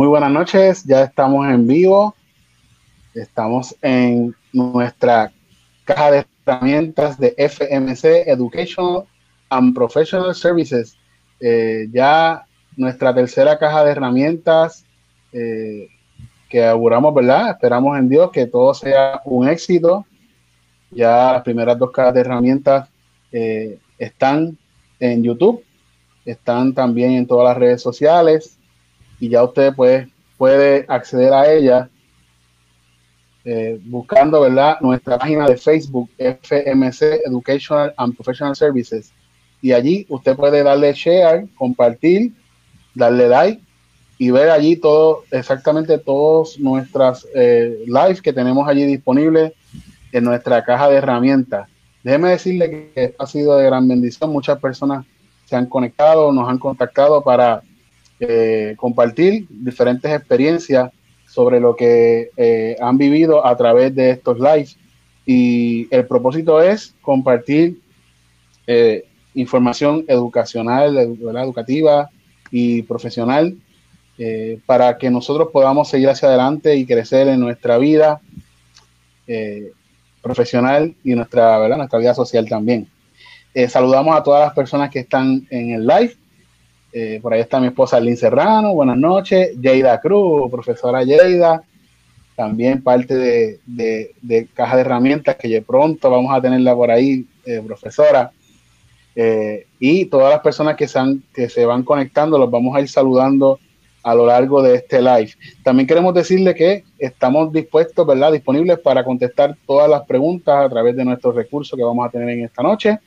Muy buenas noches, ya estamos en vivo. Estamos en nuestra caja de herramientas de FMC Educational and Professional Services. Eh, ya nuestra tercera caja de herramientas eh, que auguramos, ¿verdad? Esperamos en Dios que todo sea un éxito. Ya las primeras dos cajas de herramientas eh, están en YouTube, están también en todas las redes sociales y ya usted puede, puede acceder a ellas eh, buscando ¿verdad? nuestra página de Facebook FMC Educational and Professional Services y allí usted puede darle share, compartir, darle like y ver allí todo, exactamente todas nuestras eh, lives que tenemos allí disponibles en nuestra caja de herramientas. Déjeme decirle que ha sido de gran bendición. Muchas personas se han conectado, nos han contactado para eh, compartir diferentes experiencias sobre lo que eh, han vivido a través de estos lives. Y el propósito es compartir eh, información educacional, educativa y profesional para que nosotros podamos seguir hacia adelante y crecer en nuestra vida profesional y nuestra, vida social también. saludamos a todas las personas que están en el live eh, por ahí está mi esposa Lynn Serrano, buenas noches. Yeida Cruz, profesora Yeida, también parte de, Caja de Herramientas, que de pronto vamos a tenerla por ahí, eh, profesora. Eh, y todas las personas que se, que se van conectando, los vamos a ir saludando a lo largo de este live. También queremos decirle que estamos dispuestos, ¿verdad? Disponibles para contestar todas las preguntas a través de nuestros recursos que vamos a tener en esta noche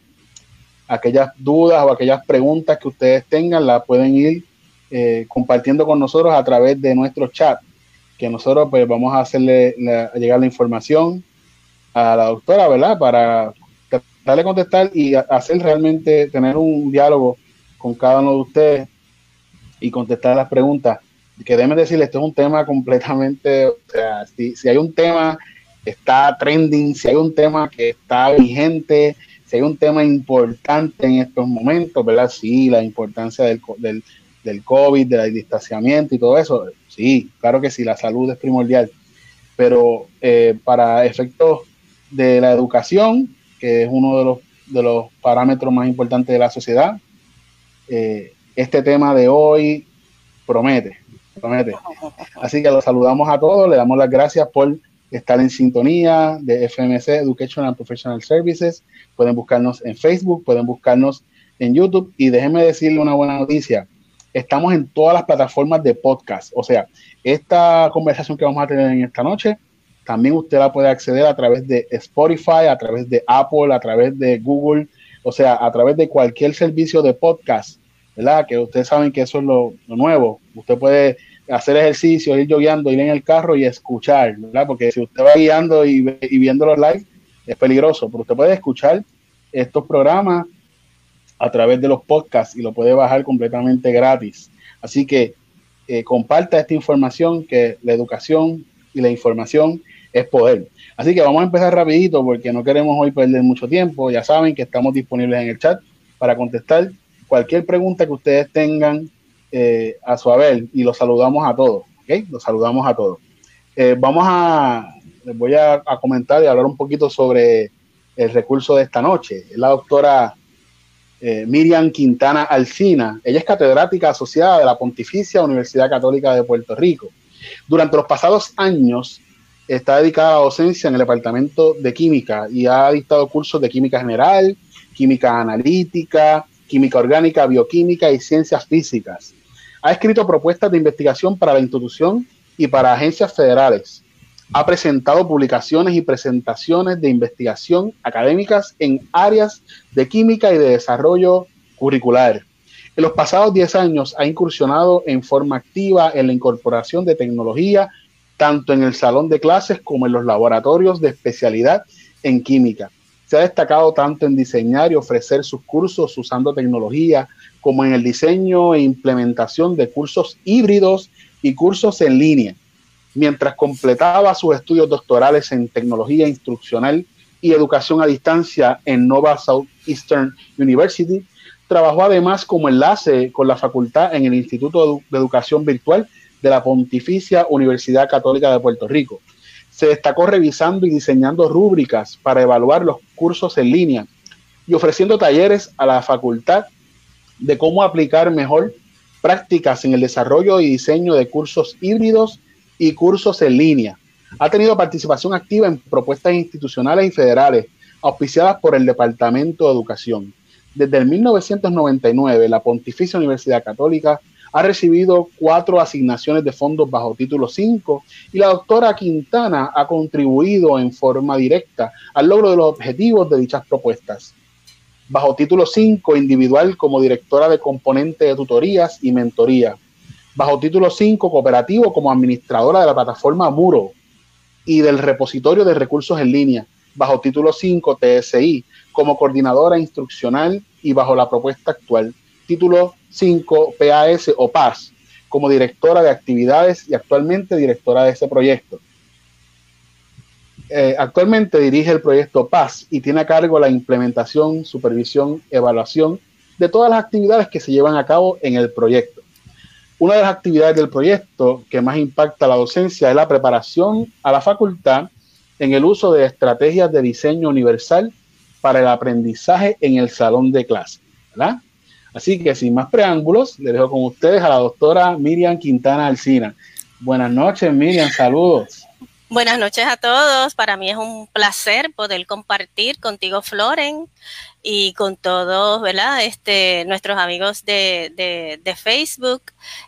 aquellas dudas o aquellas preguntas que ustedes tengan, las pueden ir eh, compartiendo con nosotros a través de nuestro chat, que nosotros pues vamos a hacerle llegar la información a la doctora, ¿verdad? Para darle contestar y hacer realmente, tener un diálogo con cada uno de ustedes y contestar las preguntas. Que déjenme decirles, esto es un tema completamente, o sea, si, si hay un tema que está trending, si hay un tema que está vigente, hay un tema importante en estos momentos, ¿verdad? Sí, la importancia del, del, del COVID, del distanciamiento y todo eso, sí, claro que sí, la salud es primordial, pero eh, para efectos de la educación, que es uno de los, de los parámetros más importantes de la sociedad, eh, este tema de hoy promete, promete. Así que los saludamos a todos, le damos las gracias por estar en sintonía de FMC Education and Professional Services. Pueden buscarnos en Facebook, pueden buscarnos en YouTube y déjenme decirle una buena noticia. Estamos en todas las plataformas de podcast. O sea, esta conversación que vamos a tener en esta noche, también usted la puede acceder a través de Spotify, a través de Apple, a través de Google, o sea, a través de cualquier servicio de podcast, ¿verdad? Que ustedes saben que eso es lo, lo nuevo. Usted puede hacer ejercicio, ir yogueando, ir en el carro y escuchar, ¿verdad? Porque si usted va guiando y, viendo los live, es peligroso, pero usted puede escuchar estos programas a través de los podcasts y lo puede bajar completamente gratis. Así que eh, comparta esta información que la educación y la información es poder. Así que vamos a empezar rapidito porque no queremos hoy perder mucho tiempo. Ya saben que estamos disponibles en el chat para contestar cualquier pregunta que ustedes tengan eh, a su haber y los saludamos a todos. ¿okay? Los saludamos a todos. Eh, vamos a, les voy a, comentar y hablar un poquito sobre el recurso de esta noche. Es la doctora eh, Miriam Quintana Alcina. Ella es catedrática asociada de la Pontificia Universidad Católica de Puerto Rico. Durante los pasados años está dedicada a docencia en el Departamento de Química y ha dictado cursos de química general, química analítica, química orgánica, bioquímica y ciencias físicas. Ha escrito propuestas de investigación para la institución y para agencias federales. Ha presentado publicaciones y presentaciones de investigación académicas en áreas de química y de desarrollo curricular. En los pasados 10 años ha incursionado en forma activa en la incorporación de tecnología tanto en el salón de clases como en los laboratorios de especialidad en química. Se ha destacado tanto en diseñar y ofrecer sus cursos usando tecnología como en el diseño e implementación de cursos híbridos y cursos en línea. Mientras completaba sus estudios doctorales en tecnología instruccional y educación a distancia en Nova Southeastern University, trabajó además como enlace con la facultad en el Instituto de Educación Virtual de la Pontificia Universidad Católica de Puerto Rico. Se destacó revisando y diseñando rúbricas para evaluar los cursos en línea y ofreciendo talleres a la facultad de cómo aplicar mejor prácticas en el desarrollo y diseño de cursos híbridos y cursos en línea. Ha tenido participación activa en propuestas institucionales y federales auspiciadas por el Departamento de Educación. Desde el 1999, la Pontificia Universidad Católica ha recibido cuatro asignaciones de fondos bajo título 5 y la doctora Quintana ha contribuido en forma directa al logro de los objetivos de dichas propuestas. Bajo título 5, individual como directora de componente de tutorías y mentoría. Bajo título 5, cooperativo como administradora de la plataforma Muro y del repositorio de recursos en línea. Bajo título 5, TSI, como coordinadora instruccional y bajo la propuesta actual. Título 5 PAS o PAS como directora de actividades y actualmente directora de ese proyecto. Eh, actualmente dirige el proyecto PAS y tiene a cargo la implementación, supervisión, evaluación de todas las actividades que se llevan a cabo en el proyecto. Una de las actividades del proyecto que más impacta a la docencia es la preparación a la facultad en el uso de estrategias de diseño universal para el aprendizaje en el salón de clase. ¿verdad? Así que sin más preámbulos, le dejo con ustedes a la doctora Miriam Quintana Alcina. Buenas noches, Miriam, saludos. Buenas noches a todos. Para mí es un placer poder compartir contigo, Floren, y con todos, ¿verdad? Este, nuestros amigos de, Facebook.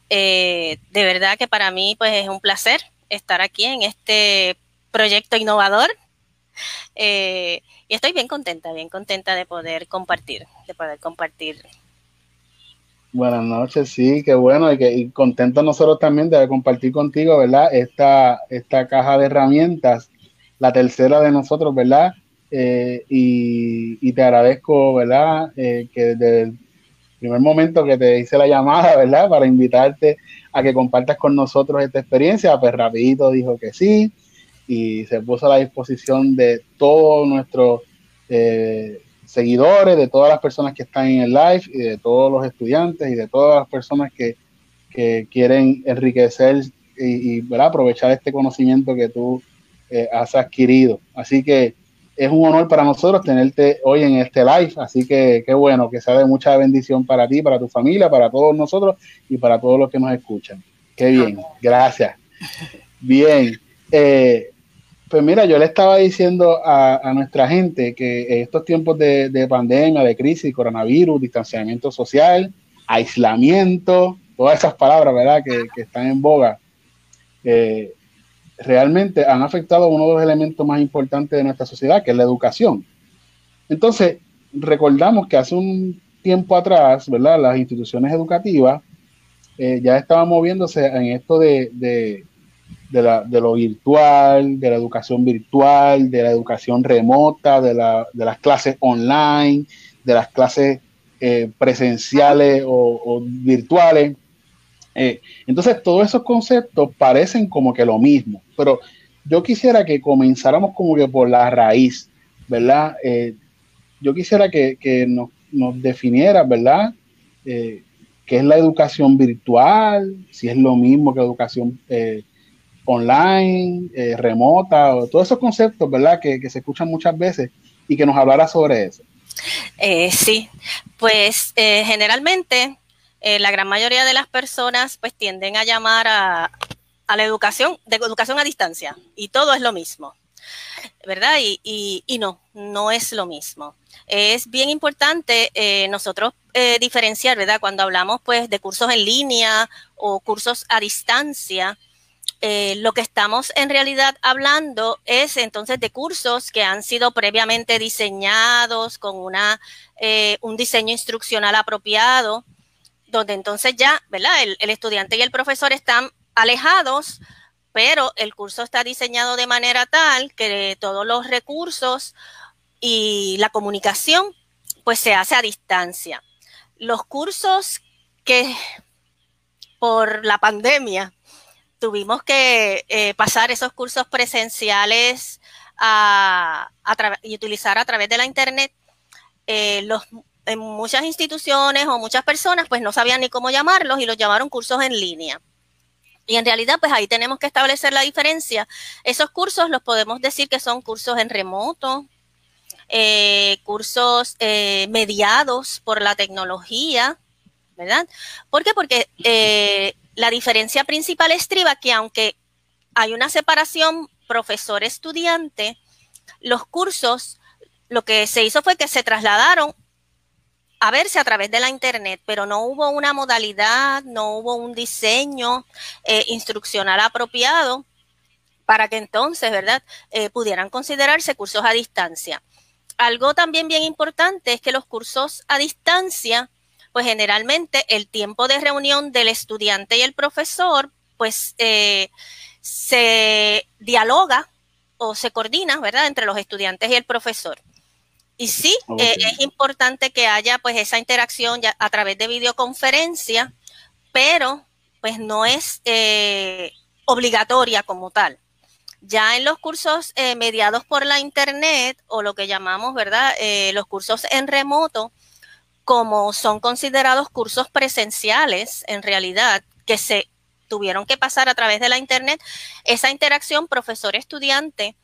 Eh, de verdad que para mí, pues, es un placer estar aquí en este proyecto innovador. Eh, y estoy bien contenta, bien contenta de poder compartir, de poder compartir Buenas noches, sí, qué bueno y, que, contento nosotros también de compartir contigo, ¿verdad? Esta, esta caja de herramientas, la tercera de nosotros, ¿verdad? Eh, y, te agradezco, ¿verdad? Eh, que desde el primer momento que te hice la llamada, ¿verdad? Para invitarte a que compartas con nosotros esta experiencia, pues rapidito dijo que sí y se puso a la disposición de todo nuestro... Eh, seguidores, de todas las personas que están en el live y de todos los estudiantes y de todas las personas que, quieren enriquecer y, aprovechar este conocimiento que tú eh, has adquirido. Así que es un honor para nosotros tenerte hoy en este live, así que qué bueno, que sea de mucha bendición para ti, para tu familia, para todos nosotros y para todos los que nos escuchan. Qué bien, gracias. Bien, eh, pues mira, yo le estaba diciendo a, nuestra gente que en estos tiempos de, pandemia, de crisis, coronavirus, distanciamiento social, aislamiento, todas esas palabras, ¿verdad?, que, están en boga, eh, realmente han afectado uno de los elementos más importantes de nuestra sociedad, que es la educación. Entonces, recordamos que hace un tiempo atrás, ¿verdad?, las instituciones educativas eh, ya estaban moviéndose en esto de, la, de, lo virtual, de la educación virtual, de la educación remota, de, la, de las clases online, de las clases eh, presenciales o, virtuales. Eh, entonces, todos esos conceptos parecen como que lo mismo, pero yo quisiera que comenzáramos como que por la raíz, ¿verdad? Eh, yo quisiera que, que nos, nos definiera, ¿verdad? qué es la educación virtual, si es lo mismo que educación online, eh, remota, todos esos conceptos, ¿verdad? Que, se escuchan muchas veces y que nos hablara sobre eso. Eh, sí, pues eh, generalmente la gran mayoría de las personas pues tienden a llamar a, la educación, de educación a distancia y todo es lo mismo, ¿verdad? Y, y, no, no es lo mismo. Es bien importante nosotros diferenciar, ¿verdad? Cuando hablamos pues de cursos en línea o cursos a distancia, eh, lo que estamos en realidad hablando es entonces de cursos que han sido previamente diseñados con una, eh, un diseño instruccional apropiado, donde entonces ya, ¿verdad? El, el estudiante y el profesor están alejados, pero el curso está diseñado de manera tal que todos los recursos y la comunicación pues se hace a distancia. Los cursos que por la pandemia tuvimos que eh, pasar esos cursos presenciales a, y utilizar a través de la internet, eh, en muchas instituciones o muchas personas pues no sabían ni cómo llamarlos y los llamaron cursos en línea. Y en realidad, pues ahí tenemos que establecer la diferencia. Esos cursos los podemos decir que son cursos en remoto, eh, cursos mediados por la tecnología, ¿verdad? ¿Por qué? Porque la diferencia principal estriba que aunque hay una separación profesor-estudiante, los cursos, lo que se hizo fue que se trasladaron a verse a través de la internet, pero no hubo una modalidad, no hubo un diseño eh, instruccional apropiado para que entonces, ¿verdad?, eh, pudieran considerarse cursos a distancia. Algo también bien importante es que los cursos a distancia, pues generalmente el tiempo de reunión del estudiante y el profesor, pues eh, se dialoga o se coordina, ¿verdad?, entre los estudiantes y el profesor. Y sí, eh, es importante que haya pues esa interacción ya a través de videoconferencia, pero pues no es eh, obligatoria como tal. Ya en los cursos eh, mediados por la internet o lo que llamamos, ¿verdad? los cursos en remoto, como son considerados cursos presenciales en realidad, que se tuvieron que pasar a través de la internet, esa interacción profesor-estudiante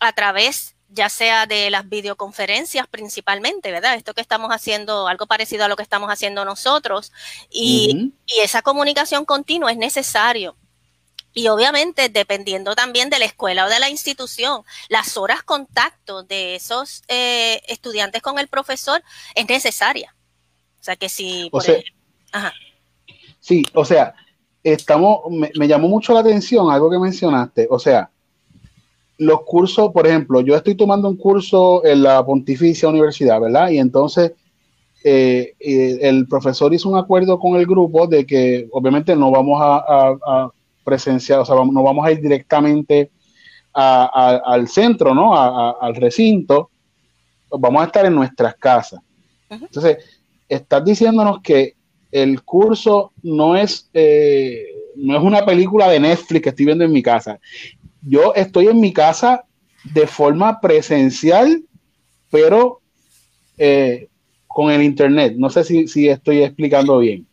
a través ya sea de las videoconferencias principalmente, ¿verdad? Esto que estamos haciendo, algo parecido a lo que estamos haciendo nosotros, y, esa comunicación continua es necesario. Y obviamente, dependiendo también de la escuela o de la institución, las horas contacto de esos eh, estudiantes con el profesor es necesaria. O sea que si... O sea, Sí, o sea, estamos, me llamó mucho la atención algo que mencionaste. O sea, los cursos, por ejemplo, yo estoy tomando un curso en la Pontificia Universidad, ¿verdad? Y entonces eh, eh, el profesor hizo un acuerdo con el grupo de que obviamente no vamos a, presenciar, o sea, no vamos a ir directamente al centro, ¿no? al recinto, vamos a estar en nuestras casas. Entonces, estás diciéndonos que el curso no es, eh, no es una película de Netflix que estoy viendo en mi casa yo estoy en mi casa de forma presencial, pero eh, con el internet. No sé si, estoy explicando bien.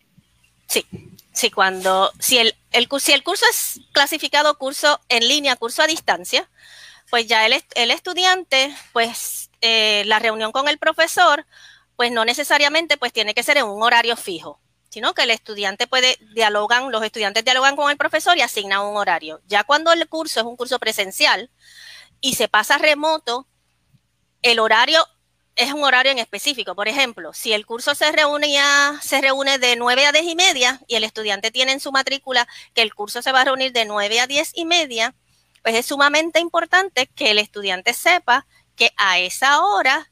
Sí, sí, cuando, si el, el, si el curso es clasificado curso en línea, curso a distancia, pues ya el, el estudiante, pues eh, la reunión con el profesor, pues no necesariamente pues tiene que ser en un horario fijo sino que el estudiante puede dialogan, los estudiantes dialogan con el profesor y asignan un horario. Ya cuando el curso es un curso presencial y se pasa remoto, el horario es un horario en específico. Por ejemplo, si el curso se reúne se reúne de 9 a 10 y media y el estudiante tiene en su matrícula que el curso se va a reunir de 9 a 10 y media, pues es sumamente importante que el estudiante sepa que a esa hora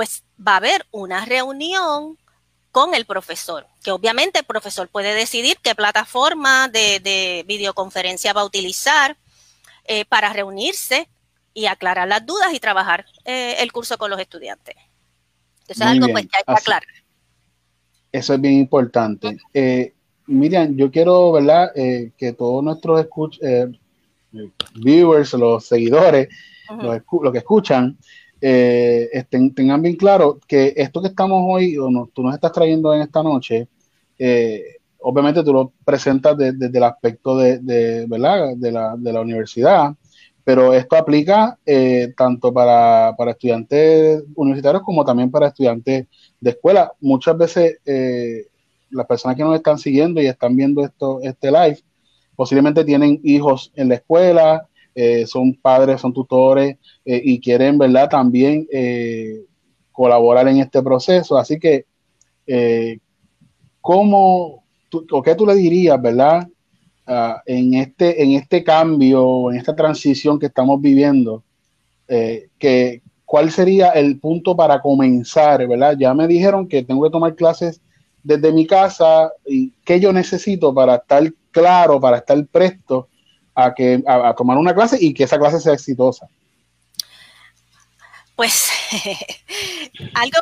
pues va a haber una reunión con el profesor, que obviamente el profesor puede decidir qué plataforma de, videoconferencia va a utilizar eh, para reunirse y aclarar las dudas y trabajar eh, el curso con los estudiantes. Eso es algo pues que hay que aclarar. Eso es bien importante. Eh, Miriam, yo quiero, ¿verdad? que todos nuestros viewers, los seguidores, los que escuchan, eh, tengan bien claro que esto que estamos hoy, o no, tú nos estás trayendo en esta noche, eh, obviamente tú lo presentas desde el aspecto de, ¿verdad? de, la, de la universidad, pero esto aplica eh, tanto para, para, estudiantes universitarios como también para estudiantes de escuela. Muchas veces las personas que nos están siguiendo y están viendo esto, este live, posiblemente tienen hijos en la escuela, eh, son padres, son tutores eh, y quieren, ¿verdad? También eh, colaborar en este proceso. Así que, ¿cómo, o qué tú le dirías, ¿verdad? En, este, en este cambio, en esta transición que estamos viviendo, que, ¿cuál sería el punto para comenzar, ¿verdad? Ya me dijeron que tengo que tomar clases desde mi casa y qué yo necesito para estar claro, para estar presto a, que, a, tomar una clase y que esa clase sea exitosa? Pues algo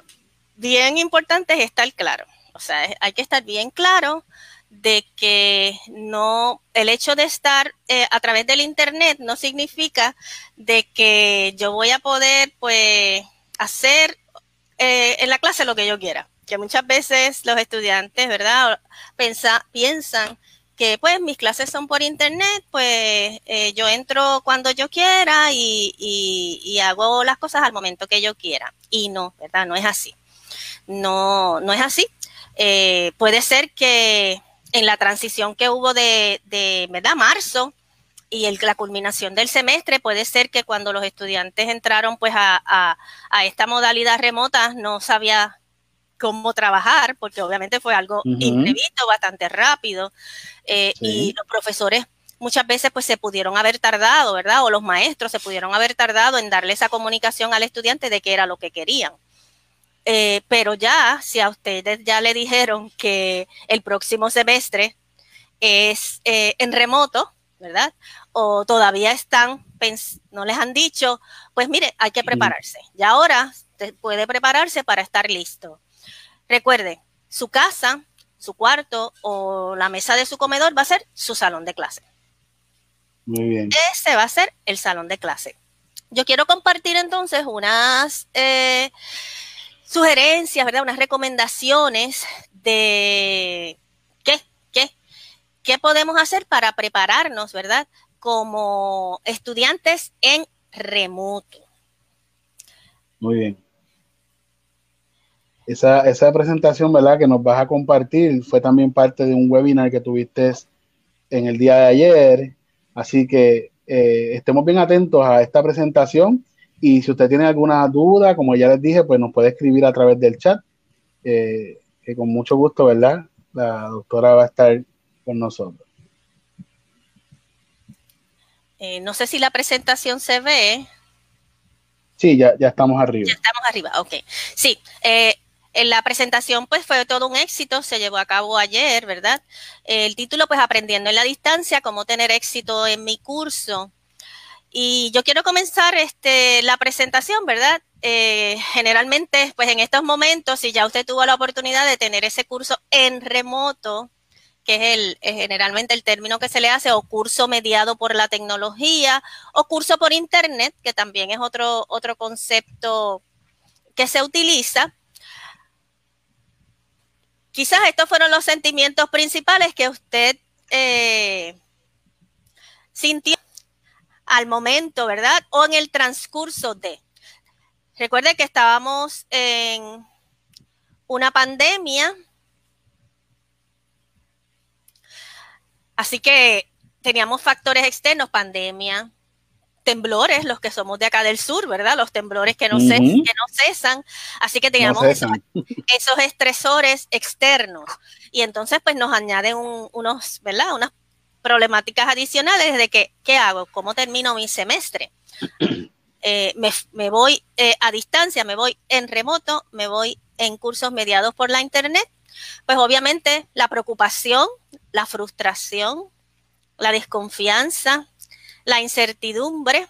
bien importante es estar claro. O sea, hay que estar bien claro de que no, el hecho de estar eh, a través del internet no significa de que yo voy a poder, pues, hacer eh, en la clase lo que yo quiera. Que muchas veces los estudiantes, ¿verdad? piensan que pues mis clases son por internet, pues eh, yo entro cuando yo quiera y, hago las cosas al momento que yo quiera. Y no, ¿verdad? No es así. No, no es así. Eh, puede ser que en la transición que hubo de, de ¿verdad? Marzo y la culminación del semestre, puede ser que cuando los estudiantes entraron pues a esta modalidad remota no sabía cómo trabajar, porque obviamente fue algo imprevisto, bastante rápido, eh, y los profesores muchas veces pues se pudieron haber tardado, ¿verdad? O los maestros se pudieron haber tardado en darle esa comunicación al estudiante de qué era lo que querían. Eh, pero ya, si a ustedes ya le dijeron que el próximo semestre es eh, en remoto, ¿verdad? O todavía están, no les han dicho, pues mire, hay que prepararse. Y ahora puede prepararse para estar listo. Recuerde, su casa, su cuarto o la mesa de su comedor va a ser su salón de clase. Muy bien. Ese va a ser el salón de clase. Yo quiero compartir entonces unas eh, sugerencias, ¿verdad? Unas recomendaciones de qué, qué, qué podemos hacer para prepararnos, ¿verdad? Como estudiantes en remoto. Muy bien. Esa, esa presentación, ¿verdad? Que nos vas a compartir fue también parte de un webinar que tuviste en el día de ayer. Así que eh, estemos bien atentos a esta presentación y si usted tiene alguna duda, como ya les dije, pues nos puede escribir a través del chat, eh, que con mucho gusto, ¿verdad? La doctora va a estar con nosotros. Eh, no sé si la presentación se ve. Sí, ya, ya estamos arriba. Ya estamos arriba, ok. Sí, eh, la presentación pues fue todo un éxito, se llevó a cabo ayer, ¿verdad? El título pues Aprendiendo en la distancia, cómo tener éxito en mi curso. Y yo quiero comenzar este, la presentación, ¿verdad? Eh, generalmente, pues en estos momentos, si ya usted tuvo la oportunidad de tener ese curso en remoto, que es el, generalmente el término que se le hace, o curso mediado por la tecnología, o curso por internet, que también es otro, otro concepto que se utiliza, Quizás estos fueron los sentimientos principales que usted eh, sintió al momento, ¿verdad? O en el transcurso de. Recuerde que estábamos en una pandemia, así que teníamos factores externos, pandemia, temblores, los que somos de acá del sur, ¿verdad? Los temblores que no, que no cesan. Así que teníamos esos, estresores externos. Y entonces, pues nos añaden unos, ¿verdad? Unas problemáticas adicionales de que, ¿qué hago? ¿Cómo termino mi semestre? Eh, me, voy eh, a distancia, me voy en remoto, me voy en cursos mediados por la internet. Pues obviamente la preocupación, la frustración, la desconfianza, la incertidumbre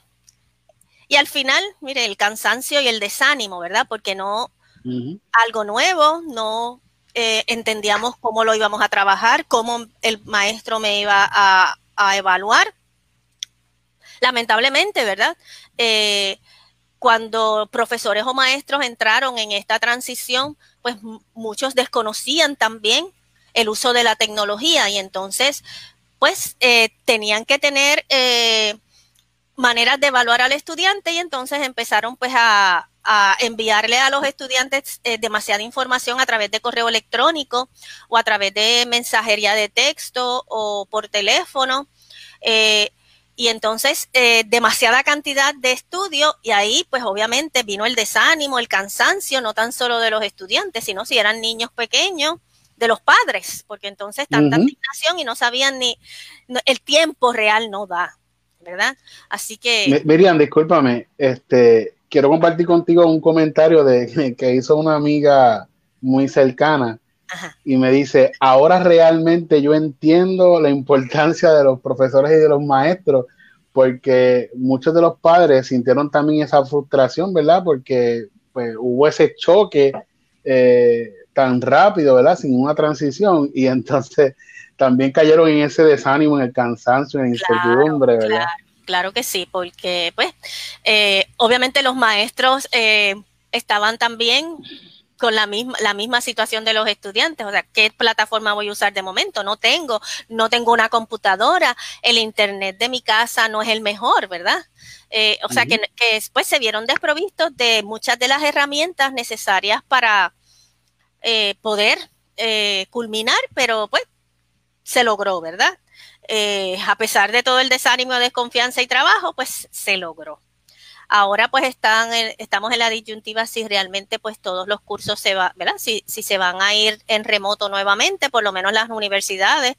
y al final, mire, el cansancio y el desánimo, ¿verdad? Porque no, algo nuevo, no eh, entendíamos cómo lo íbamos a trabajar, cómo el maestro me iba a, evaluar. Lamentablemente, ¿verdad? Eh, cuando profesores o maestros entraron en esta transición, pues muchos desconocían también el uso de la tecnología y entonces pues eh, tenían que tener eh, maneras de evaluar al estudiante y entonces empezaron pues a, enviarle a los estudiantes eh, demasiada información a través de correo electrónico o a través de mensajería de texto o por teléfono. y entonces demasiada cantidad de estudio y ahí pues obviamente vino el desánimo, el cansancio, no tan solo de los estudiantes, sino si eran niños pequeños, de los padres, porque entonces tanta asignación y no sabían ni el tiempo real no da, ¿verdad? Así que Miriam, discúlpame, este quiero compartir contigo un comentario de que hizo una amiga muy cercana y me dice, ahora realmente yo entiendo la importancia de los profesores y de los maestros, porque muchos de los padres sintieron también esa frustración, ¿verdad? Porque pues, hubo ese choque eh, tan rápido, ¿verdad? Sin una transición y entonces también cayeron en ese desánimo, en el cansancio, en la incertidumbre, ¿verdad? Claro, que sí, porque pues eh, obviamente los maestros eh, estaban también con la misma, la misma situación de los estudiantes. O sea, ¿qué plataforma voy a usar de momento? No tengo, no tengo una computadora, el internet de mi casa no es el mejor, ¿verdad? Eh, o sea, que, después se vieron desprovistos de muchas de las herramientas necesarias para eh, poder eh, culminar, pero pues se logró, ¿verdad? a pesar de todo el desánimo, desconfianza y trabajo, pues se logró. Ahora pues están estamos en la disyuntiva si realmente pues todos los cursos se van, ¿verdad? Si, si se van a ir en remoto nuevamente, por lo menos las universidades,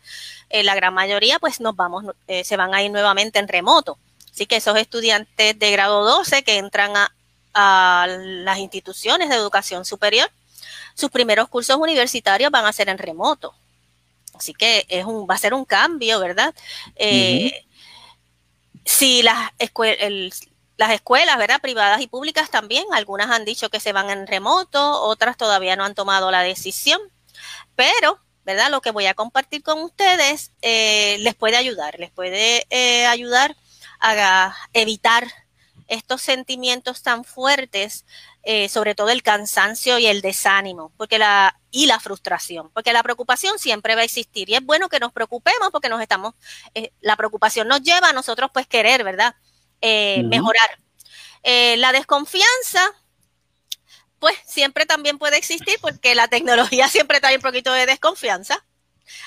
eh, la gran mayoría pues nos vamos, eh, se van a ir nuevamente en remoto. Así que esos estudiantes de grado 12 que entran a las instituciones de educación superior, sus primeros cursos universitarios van a ser en remoto. Así que es un, va a ser un cambio, ¿verdad? Eh, si las escuelas, las escuelas, ¿verdad? Privadas y públicas también, algunas han dicho que se van en remoto, otras todavía no han tomado la decisión, pero, ¿verdad? Lo que voy a compartir con ustedes eh, les puede ayudar, les puede eh, ayudar a evitar estos sentimientos tan fuertes, eh, sobre todo el cansancio y el desánimo, porque la y la frustración, porque la preocupación siempre va a existir y es bueno que nos preocupemos porque nos estamos, la preocupación nos lleva a nosotros pues querer, ¿verdad? Eh, mejorar. Eh, la desconfianza, pues siempre también puede existir porque la tecnología siempre trae un poquito de desconfianza,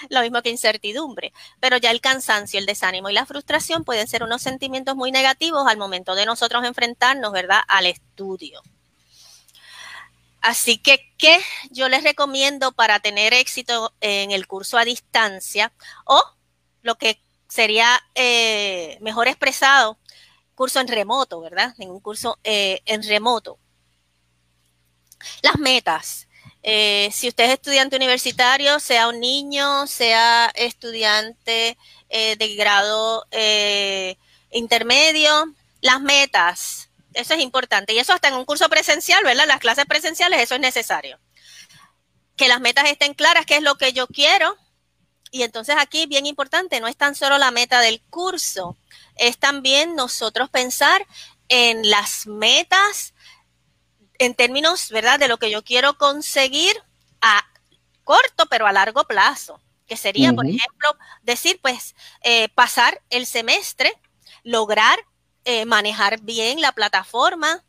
lo mismo que incertidumbre, pero ya el cansancio, el desánimo y la frustración pueden ser unos sentimientos muy negativos al momento de nosotros enfrentarnos, ¿verdad?, al estudio. Así que, ¿qué yo les recomiendo para tener éxito en el curso a distancia? O lo que sería eh, mejor expresado curso en remoto, ¿verdad? En un curso eh, en remoto. Las metas. Eh, si usted es estudiante universitario, sea un niño, sea estudiante eh, de grado intermedio, las metas. Eso es importante. Y eso hasta en un curso presencial, ¿verdad? Las clases presenciales, eso es necesario. Que las metas estén claras, qué es lo que yo quiero. Y entonces aquí, bien importante, no es tan solo la meta del curso, es también nosotros pensar en las metas en términos, ¿verdad?, de lo que yo quiero conseguir a corto, pero a largo plazo, que sería, por ejemplo, decir, pues, eh, pasar el semestre, lograr eh, manejar bien la plataforma,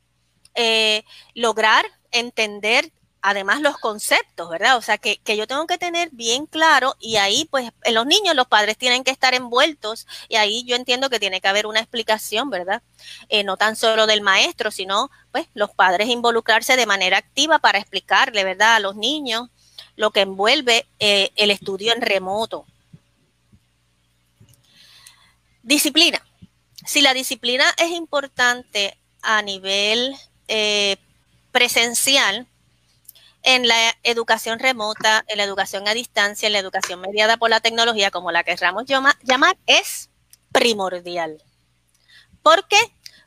eh, lograr entender además los conceptos, ¿verdad? O sea, que, yo tengo que tener bien claro y ahí, pues, en los niños los padres tienen que estar envueltos y ahí yo entiendo que tiene que haber una explicación, ¿verdad? Eh, no tan solo del maestro, sino, pues, los padres involucrarse de manera activa para explicarle, ¿verdad? A los niños lo que envuelve eh, el estudio en remoto. Disciplina. Si la disciplina es importante a nivel eh, presencial, en la educación remota, en la educación a distancia, en la educación mediada por la tecnología, como la querramos llamar, es primordial. ¿Por qué?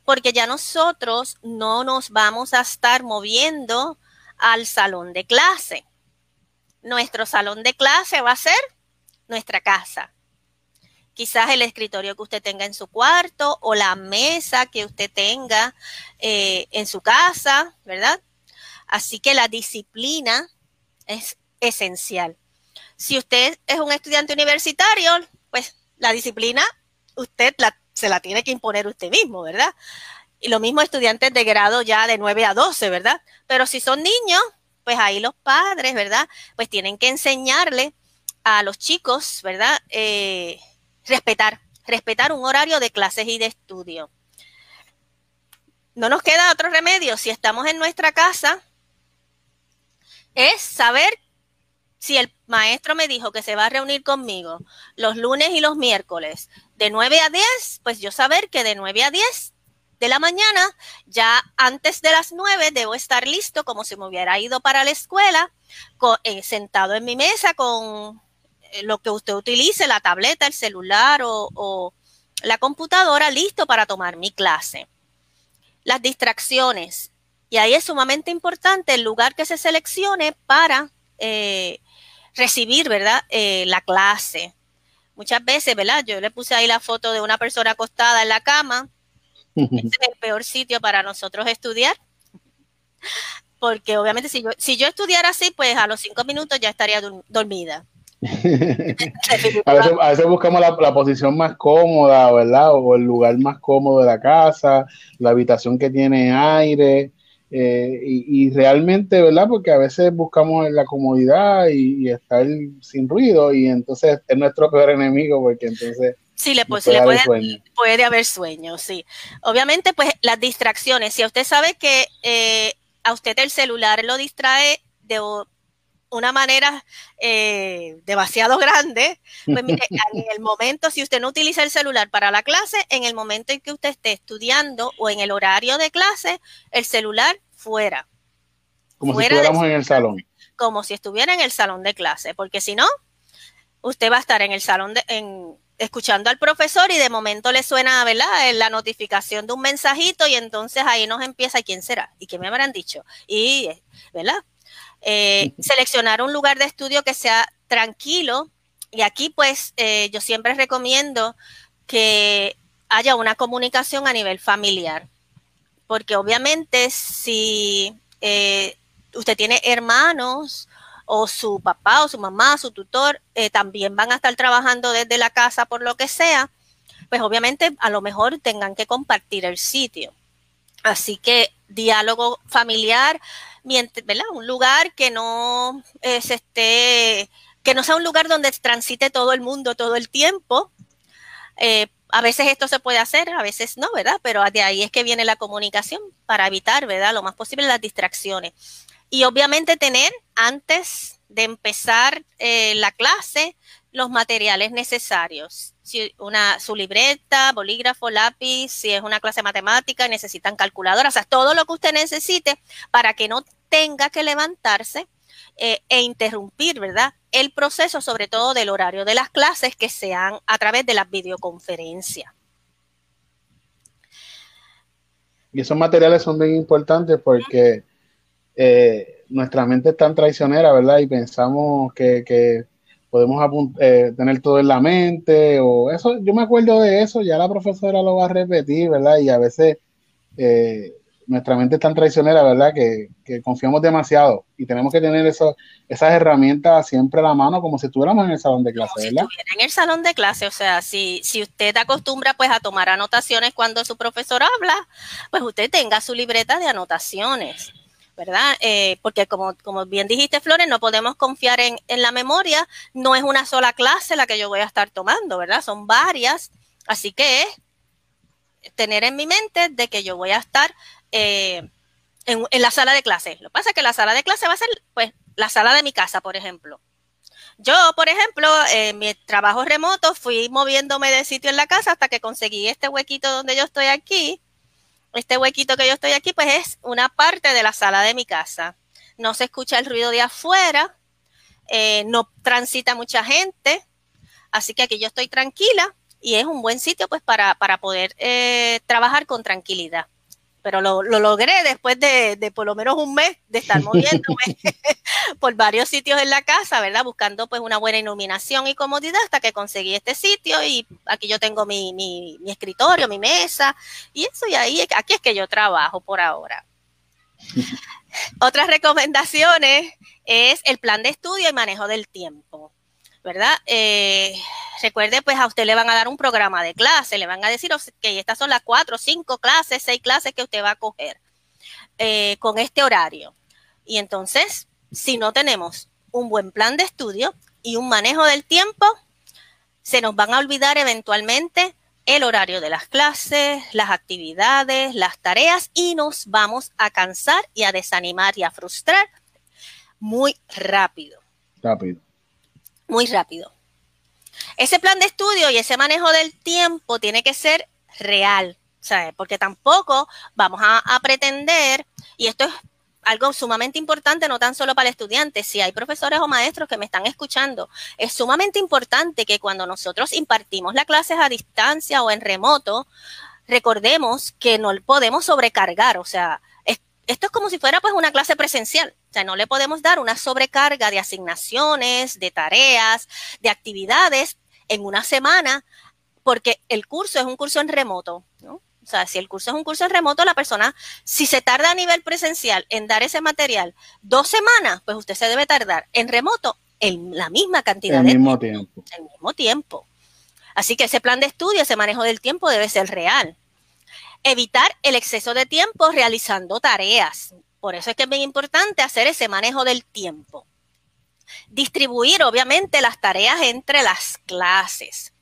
Porque ya nosotros no nos vamos a estar moviendo al salón de clase. Nuestro salón de clase va a ser nuestra casa. Quizás el escritorio que usted tenga en su cuarto o la mesa que usted tenga eh, en su casa, ¿verdad? Así que la disciplina es esencial. Si usted es un estudiante universitario, pues la disciplina usted se la tiene que imponer usted mismo, ¿verdad? Y lo mismo estudiantes de grado ya de 9 a 12, ¿verdad? Pero si son niños, pues ahí los padres, ¿verdad? Pues tienen que enseñarle a los chicos, ¿verdad? Eh, respetar, respetar un horario de clases y de estudio. No nos queda otro remedio. Si estamos en nuestra casa, es saber si el maestro me dijo que se va a reunir conmigo los lunes y los miércoles de 9 a 10, pues yo saber que de 9 a 10 de la mañana, ya antes de las 9 debo estar listo como si me hubiera ido para la escuela, eh, sentado en mi mesa con eh, lo que usted utilice, la tableta, el celular o, o la computadora, listo para tomar mi clase. Las distracciones, y ahí es sumamente importante el lugar que se seleccione para eh, recibir, ¿verdad? Eh, la clase. Muchas veces, ¿verdad? Yo le puse ahí la foto de una persona acostada en la cama. Ese es el peor sitio para nosotros estudiar. porque obviamente si yo, si yo estudiara así, pues a los cinco minutos ya estaría dormida. a, veces, buscamos la, posición más cómoda, ¿verdad? O el lugar más cómodo de la casa, la habitación que tiene aire. Eh, y, realmente, ¿verdad? Porque a veces buscamos la comodidad y, estar sin ruido y entonces es nuestro peor enemigo porque entonces... Sí, le, puede, puede, puede, haber sueño, sí. Obviamente, pues las distracciones. Si usted sabe que eh, a usted el celular lo distrae de una manera eh, demasiado grande, pues mire, en el momento, si usted no utiliza el celular para la clase, en el momento en que usted esté estudiando o en el horario de clase, el celular fuera. Como si estuviéramos en el salón. Como si estuviera en el salón de clase, porque si no, usted va a estar en el salón de, en, escuchando al profesor y de momento le suena, ¿verdad? La notificación de un mensajito y entonces ahí nos empieza, ¿quién será? ¿Y qué me habrán dicho? Y, ¿verdad? Eh, seleccionar un lugar de estudio que sea tranquilo. Y aquí pues eh, yo siempre recomiendo que haya una comunicación a nivel familiar. Porque obviamente si eh, usted tiene hermanos o su papá o su mamá, su tutor, también van a estar trabajando desde la casa por lo que sea, pues obviamente a lo mejor tengan que compartir el sitio. Así que diálogo familiar, ¿verdad? Un lugar que no es este, que no sea un lugar donde transite todo el mundo todo el tiempo. Eh, a veces esto se puede hacer, a veces no, ¿verdad? Pero de ahí es que viene la comunicación para evitar, ¿verdad? Lo más posible las distracciones. Y obviamente tener antes de empezar eh, la clase los materiales necesarios. Una, su libreta, bolígrafo, lápiz, si es una clase matemática, necesitan calculadora, o sea, todo lo que usted necesite para que no tenga que levantarse eh, e interrumpir, ¿verdad? El proceso, sobre todo del horario de las clases que sean a través de las videoconferencias. Y esos materiales son bien importantes porque eh, nuestra mente es tan traicionera, ¿verdad? Y pensamos que, podemos eh, tener todo en la mente o eso. Yo me acuerdo de eso, ya la profesora lo va a repetir, ¿verdad? Y a veces nuestra mente es tan traicionera, ¿verdad? Que, confiamos demasiado y tenemos que tener eso, esas herramientas siempre a la mano como si estuviéramos en el salón de clase, ¿verdad? Si en el salón de clase, o sea, si, si usted acostumbra pues a tomar anotaciones cuando su profesor habla, pues usted tenga su libreta de anotaciones. ¿verdad? Eh, porque como, como bien dijiste, Flores, no podemos confiar en, en la memoria, no es una sola clase la que yo voy a estar tomando, ¿verdad? Son varias, así que es tener en mi mente de que yo voy a estar eh, en, la sala de clase. Lo que pasa es que la sala de clase va a ser, pues, la sala de mi casa, por ejemplo. Yo, por ejemplo, en mi trabajo remoto fui moviéndome de sitio en la casa hasta que conseguí este huequito donde yo estoy aquí. Este huequito que yo estoy aquí, pues es una parte de la sala de mi casa. No se escucha el ruido de afuera, eh, no transita mucha gente, así que aquí yo estoy tranquila y es un buen sitio pues para, para poder eh, trabajar con tranquilidad pero lo, logré después de, por lo menos un mes de estar moviéndome por varios sitios en la casa, ¿verdad? Buscando pues una buena iluminación y comodidad hasta que conseguí este sitio y aquí yo tengo mi, mi, escritorio, mi mesa y eso y ahí, aquí es que yo trabajo por ahora. Otras recomendaciones es el plan de estudio y manejo del tiempo. ¿Verdad? Eh, recuerde, pues a usted le van a dar un programa de clase, le van a decir que estas son las cuatro, cinco clases, seis clases que usted va a coger eh, con este horario. Y entonces, si no tenemos un buen plan de estudio y un manejo del tiempo, se nos van a olvidar eventualmente el horario de las clases, las actividades, las tareas y nos vamos a cansar y a desanimar y a frustrar muy rápido. Rápido muy rápido. Ese plan de estudio y ese manejo del tiempo tiene que ser real, ¿sabes? Porque tampoco vamos a, pretender, y esto es algo sumamente importante, no tan solo para el estudiante, si hay profesores o maestros que me están escuchando, es sumamente importante que cuando nosotros impartimos las clases a distancia o en remoto, recordemos que no podemos sobrecargar, o sea, esto es como si fuera pues una clase presencial. O sea, no le podemos dar una sobrecarga de asignaciones, de tareas, de actividades en una semana, porque el curso es un curso en remoto, ¿no? O sea, si el curso es un curso en remoto, la persona, si se tarda a nivel presencial en dar ese material dos semanas, pues usted se debe tardar en remoto en la misma cantidad de mismo tiempo. El mismo tiempo. Así que ese plan de estudio, ese manejo del tiempo debe ser real. Evitar el exceso de tiempo realizando tareas. Por eso es que es bien importante hacer ese manejo del tiempo. Distribuir, obviamente, las tareas entre las clases.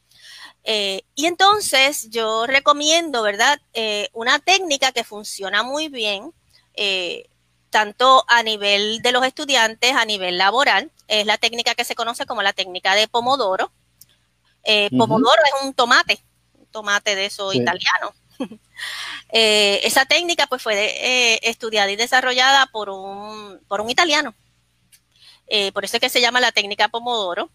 Eh, y entonces yo recomiendo, ¿verdad? Eh, una técnica que funciona muy bien, eh, tanto a nivel de los estudiantes, a nivel laboral, es la técnica que se conoce como la técnica de Pomodoro. Pomodoro es un tomate, un tomate de eso italiano. esa técnica pues fue estudiada y desarrollada por un, por un italiano. por eso es que se llama la técnica Pomodoro.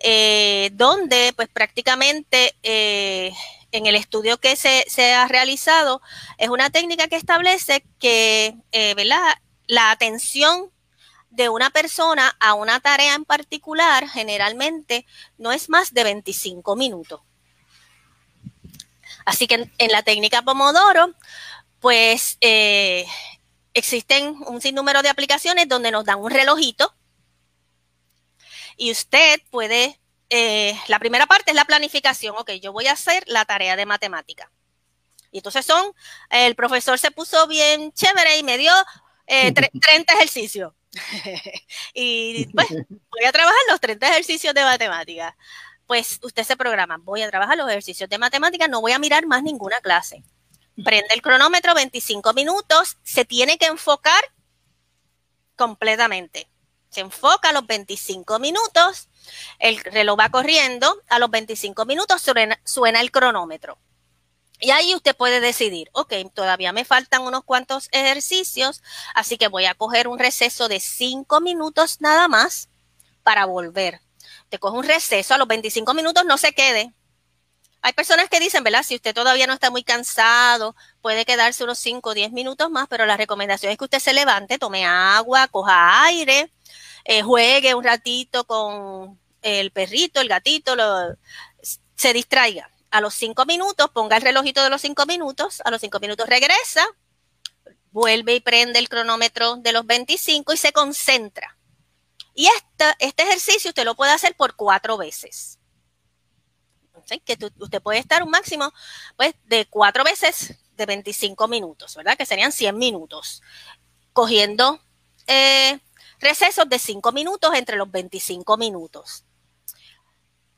Eh, donde pues prácticamente eh, en el estudio que se, ha realizado es una técnica que establece que eh, la atención de una persona a una tarea en particular generalmente no es más de 25 minutos. Así que en, en la técnica Pomodoro, pues existen un sinnúmero de aplicaciones donde nos dan un relojito y usted puede, eh, la primera parte es la planificación, ok, yo voy a hacer la tarea de matemática. Y entonces son, el profesor se puso bien chévere y me dio 30 eh, ejercicios. y pues voy a trabajar los 30 ejercicios de matemática. Pues usted se programa, voy a trabajar los ejercicios de matemática, no voy a mirar más ninguna clase. Prende el cronómetro, 25 minutos, se tiene que enfocar completamente. Se enfoca a los 25 minutos, el reloj va corriendo, a los 25 minutos suena, el cronómetro. Y ahí usted puede decidir, ok, todavía me faltan unos cuantos ejercicios, así que voy a coger un receso de 5 minutos nada más para volver. Te coge un receso, a los 25 minutos no se quede. Hay personas que dicen, ¿verdad? Si usted todavía no está muy cansado, puede quedarse unos 5 o 10 minutos más, pero la recomendación es que usted se levante, tome agua, coja aire, eh, juegue un ratito con el perrito, el gatito, se distraiga. A los cinco minutos, ponga el relojito de los cinco minutos, a los cinco minutos regresa, vuelve y prende el cronómetro de los 25 y se concentra. Y este ejercicio usted lo puede hacer por cuatro veces. Que usted puede estar un máximo pues, de cuatro veces de 25 minutos, ¿verdad? Que serían 100 minutos. Cogiendo eh, recesos de 5 minutos entre los 25 minutos.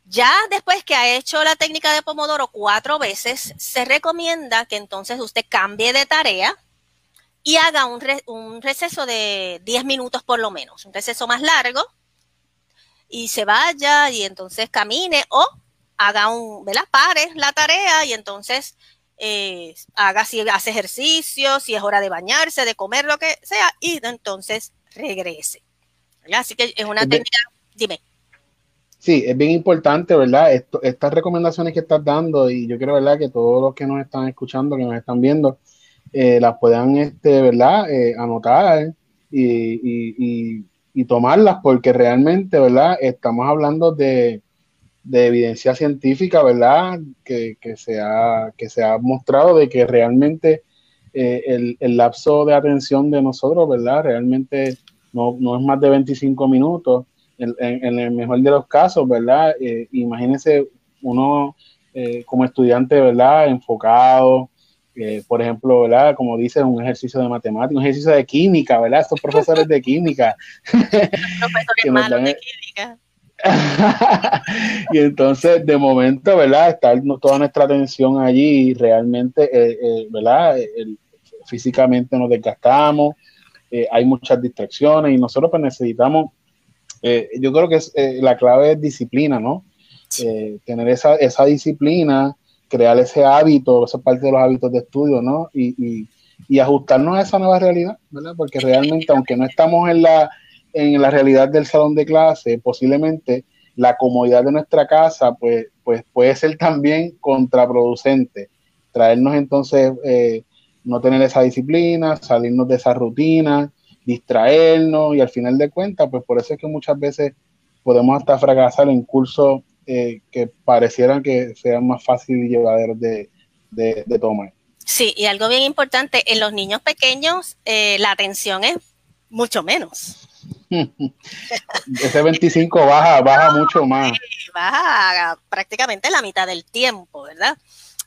Ya después que ha hecho la técnica de Pomodoro cuatro veces, se recomienda que entonces usted cambie de tarea y haga un, receso de 10 minutos por lo menos, un receso más largo, y se vaya y entonces camine o haga un, ¿verdad? Pare la tarea y entonces eh, haga si hace ejercicio, si es hora de bañarse, de comer, lo que sea, y entonces regrese. Así que es una técnica, dime. Sí, es bien importante, ¿verdad? estas recomendaciones que estás dando y yo quiero, ¿verdad? Que todos los que nos están escuchando, que nos están viendo, eh, las puedan, este, ¿verdad? Eh, anotar y, tomarlas porque realmente, ¿verdad? Estamos hablando de, evidencia científica, ¿verdad? Que, se ha, que se ha mostrado de que realmente eh, el, el, lapso de atención de nosotros, ¿verdad? Realmente no, no es más de 25 minutos. En, el mejor de los casos, ¿verdad? Eh, imagínense uno eh, como estudiante, ¿verdad? Enfocado, eh, por ejemplo, ¿verdad? Como dice, un ejercicio de matemática, un ejercicio de química, ¿verdad? Estos profesores de química. profesores malos de química. y entonces, de momento, ¿verdad? Está toda nuestra atención allí y realmente, ¿verdad? físicamente nos desgastamos, eh, hay muchas distracciones y nosotros pues necesitamos, eh, yo creo que es, eh, la clave es disciplina, ¿no? tener esa, esa disciplina, crear ese hábito, esa parte de los hábitos de estudio, ¿no? Y, y, ajustarnos a esa nueva realidad, ¿verdad? Porque realmente, aunque no estamos en la, en la realidad del salón de clase, posiblemente la comodidad de nuestra casa, pues, pues puede ser también contraproducente. Traernos entonces no tener esa disciplina, salirnos de esa rutina, distraernos y al final de cuentas, pues por eso es que muchas veces podemos hasta fracasar en cursos eh, que parecieran que sean más fáciles y llevaderos de, de, tomar. Sí, y algo bien importante, en los niños pequeños eh, la atención es mucho menos. Ese 25 baja, baja mucho más. Baja prácticamente la mitad del tiempo, ¿verdad?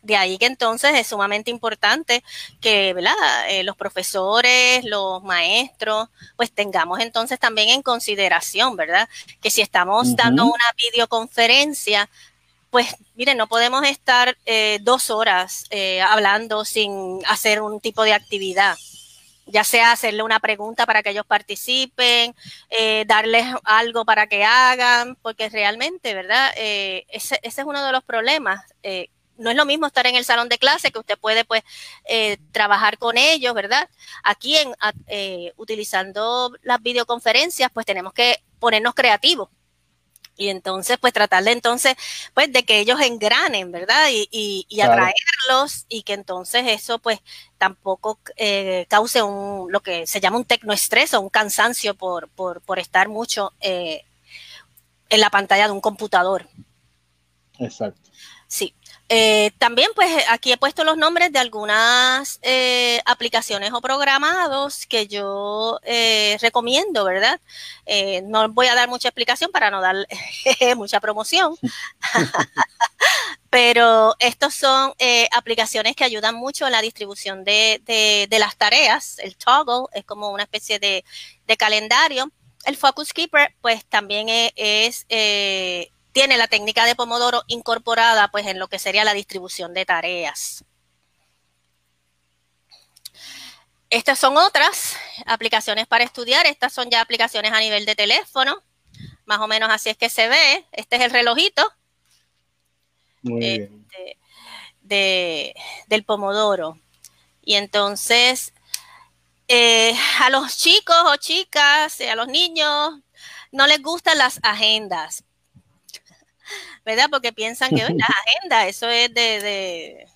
De ahí que entonces es sumamente importante que ¿verdad? Eh, los profesores, los maestros, pues tengamos entonces también en consideración, ¿verdad? Que si estamos dando una videoconferencia, pues miren, no podemos estar eh, dos horas eh, hablando sin hacer un tipo de actividad ya sea hacerle una pregunta para que ellos participen, eh, darles algo para que hagan, porque realmente, ¿verdad? Eh, ese, ese, es uno de los problemas. Eh, no es lo mismo estar en el salón de clase que usted puede pues trabajar con ellos, ¿verdad? Aquí en utilizando las videoconferencias pues tenemos que ponernos creativos y entonces, pues tratar de entonces, pues de que ellos engranen, ¿verdad? Y, y, atraerlos y que entonces eso pues tampoco eh, cause un, lo que se llama un tecnoestrés o un cansancio por, por, por estar mucho eh, en la pantalla de un computador. Exacto. Sí. Eh, también, pues aquí he puesto los nombres de algunas eh, aplicaciones o programados que yo eh, recomiendo, ¿verdad? no voy a dar mucha explicación para no dar mucha promoción, pero estos son aplicaciones que ayudan mucho en la distribución de, de, las tareas. El Toggle es como una especie de, de calendario. El Focus Keeper, pues también es, es tiene la técnica de Pomodoro incorporada pues en lo que sería la distribución de tareas. Estas son otras aplicaciones para estudiar. Estas son ya aplicaciones a nivel de teléfono. Más o menos así es que se ve. Este es el relojito este, de, del Pomodoro. Y entonces, eh, a los chicos o chicas, a los niños, no les gustan las agendas. ¿Verdad? Porque piensan que la agenda, eso es de,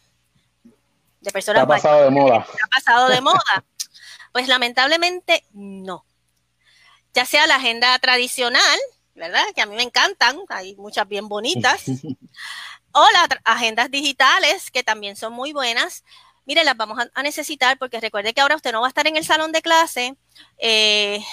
de, personas. Ha pasado de moda. Ha pasado de moda. Pues lamentablemente no. Ya sea la agenda tradicional, ¿verdad? Que a mí me encantan, hay muchas bien bonitas. o las agendas digitales, que también son muy buenas. Mire, las vamos a, necesitar porque recuerde que ahora usted no va a estar en el salón de clase, eh,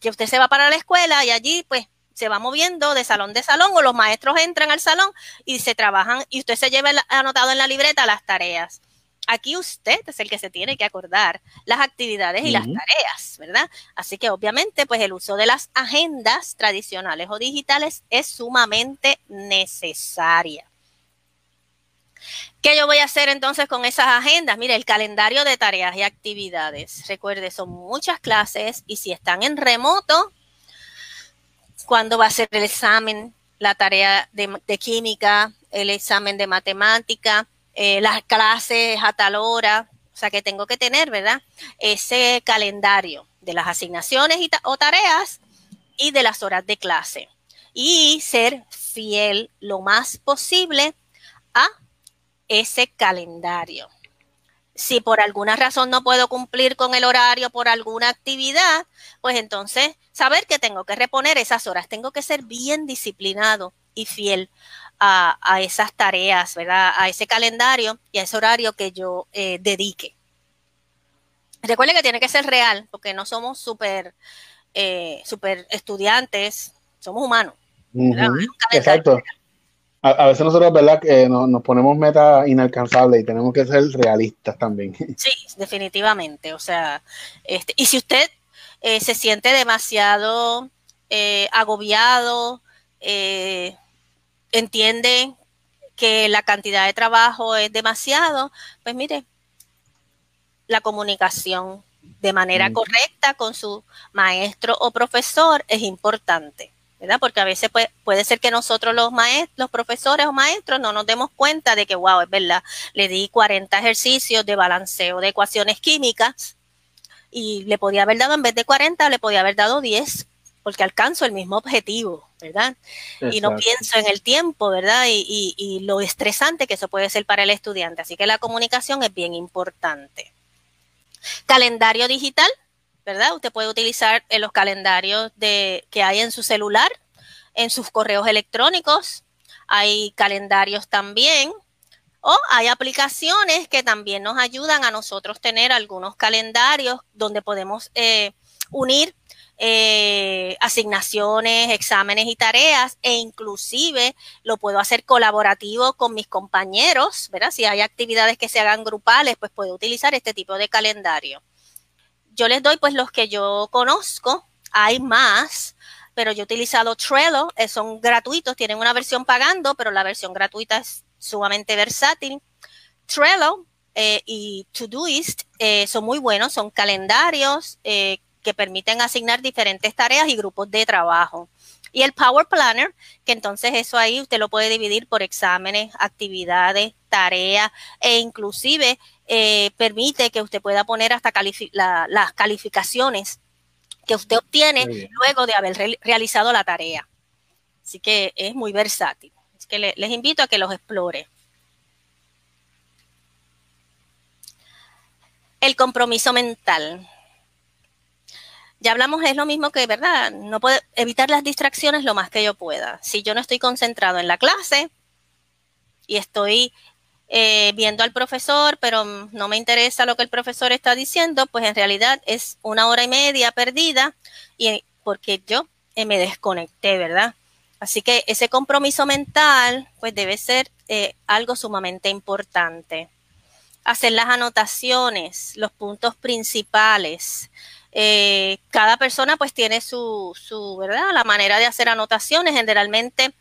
que usted se va para la escuela y allí pues se va moviendo de salón de salón o los maestros entran al salón y se trabajan y usted se lleva anotado en la libreta las tareas. Aquí usted es el que se tiene que acordar las actividades y las tareas, ¿verdad? Así que obviamente pues el uso de las agendas tradicionales o digitales es sumamente necesaria. ¿Qué yo voy a hacer entonces con esas agendas? Mire, el calendario de tareas y actividades. Recuerde, son muchas clases y si están en remoto, cuándo va a ser el examen, la tarea de, química, el examen de matemática, eh, las clases a tal hora. O sea que tengo que tener, ¿verdad? Ese calendario de las asignaciones y o tareas y de las horas de clase. Y ser fiel lo más posible a ese calendario. Si por alguna razón no puedo cumplir con el horario por alguna actividad, pues entonces saber que tengo que reponer esas horas, tengo que ser bien disciplinado y fiel a, esas tareas, ¿verdad? A ese calendario y a ese horario que yo eh, dedique. Recuerde que tiene que ser real, porque no somos súper eh, super estudiantes, somos humanos. Exacto a, veces nosotros, ¿verdad? que nos, ponemos metas inalcanzables y tenemos que ser realistas también. Sí, definitivamente. O sea, este, y si usted eh, se siente demasiado eh, agobiado, eh, entiende que la cantidad de trabajo es demasiado, pues mire, la comunicación de manera mm. correcta con su maestro o profesor es importante. Porque a veces puede, puede ser que nosotros los maestros, los profesores o maestros no nos demos cuenta de que, wow, es verdad, le di 40 ejercicios de balanceo de ecuaciones químicas y le podía haber dado en vez de 40, le podía haber dado 10 porque alcanzo el mismo objetivo, ¿verdad? Y no pienso en el tiempo, ¿verdad? Y, y, lo estresante que eso puede ser para el estudiante. Así que la comunicación es bien importante. Calendario digital, ¿verdad? Usted puede utilizar en los calendarios que hay en su celular, en sus correos electrónicos. Hay calendarios también O hay aplicaciones que también nos ayudan a nosotros tener algunos calendarios donde podemos eh, unir eh, asignaciones, exámenes y tareas e inclusive lo puedo hacer colaborativo con mis compañeros, ¿verdad? Si hay actividades que se hagan grupales, pues puedo utilizar este tipo de calendario. Yo les doy pues los que yo conozco, hay más, pero yo he utilizado Trello, eh, son gratuitos, tienen una versión pagando, pero la versión gratuita es sumamente versátil. Trello eh, y Todoist eh, son muy buenos, son calendarios eh, que permiten asignar diferentes tareas y grupos de trabajo. Y el Power Planner, que entonces eso ahí usted lo puede dividir por exámenes, actividades, tareas e inclusive permite que usted pueda poner hasta las calificaciones que usted obtiene luego de haber realizado la tarea. Así que es muy versátil que les invito a que los explore. El compromiso mental. Ya hablamos, es lo mismo que, ¿verdad? No puedo evitar las distracciones lo más que yo pueda. Si yo no estoy concentrado en la clase y estoy eh, viendo al profesor, pero no me interesa lo que el profesor está diciendo, pues en realidad es una hora y media perdida y porque yo eh, me desconecté, ¿verdad? Así que ese compromiso mental, pues debe ser eh, algo sumamente importante. Hacer las anotaciones, los puntos principales. Eh, cada persona pues tiene su, ¿verdad? La manera de hacer anotaciones. Generalmente,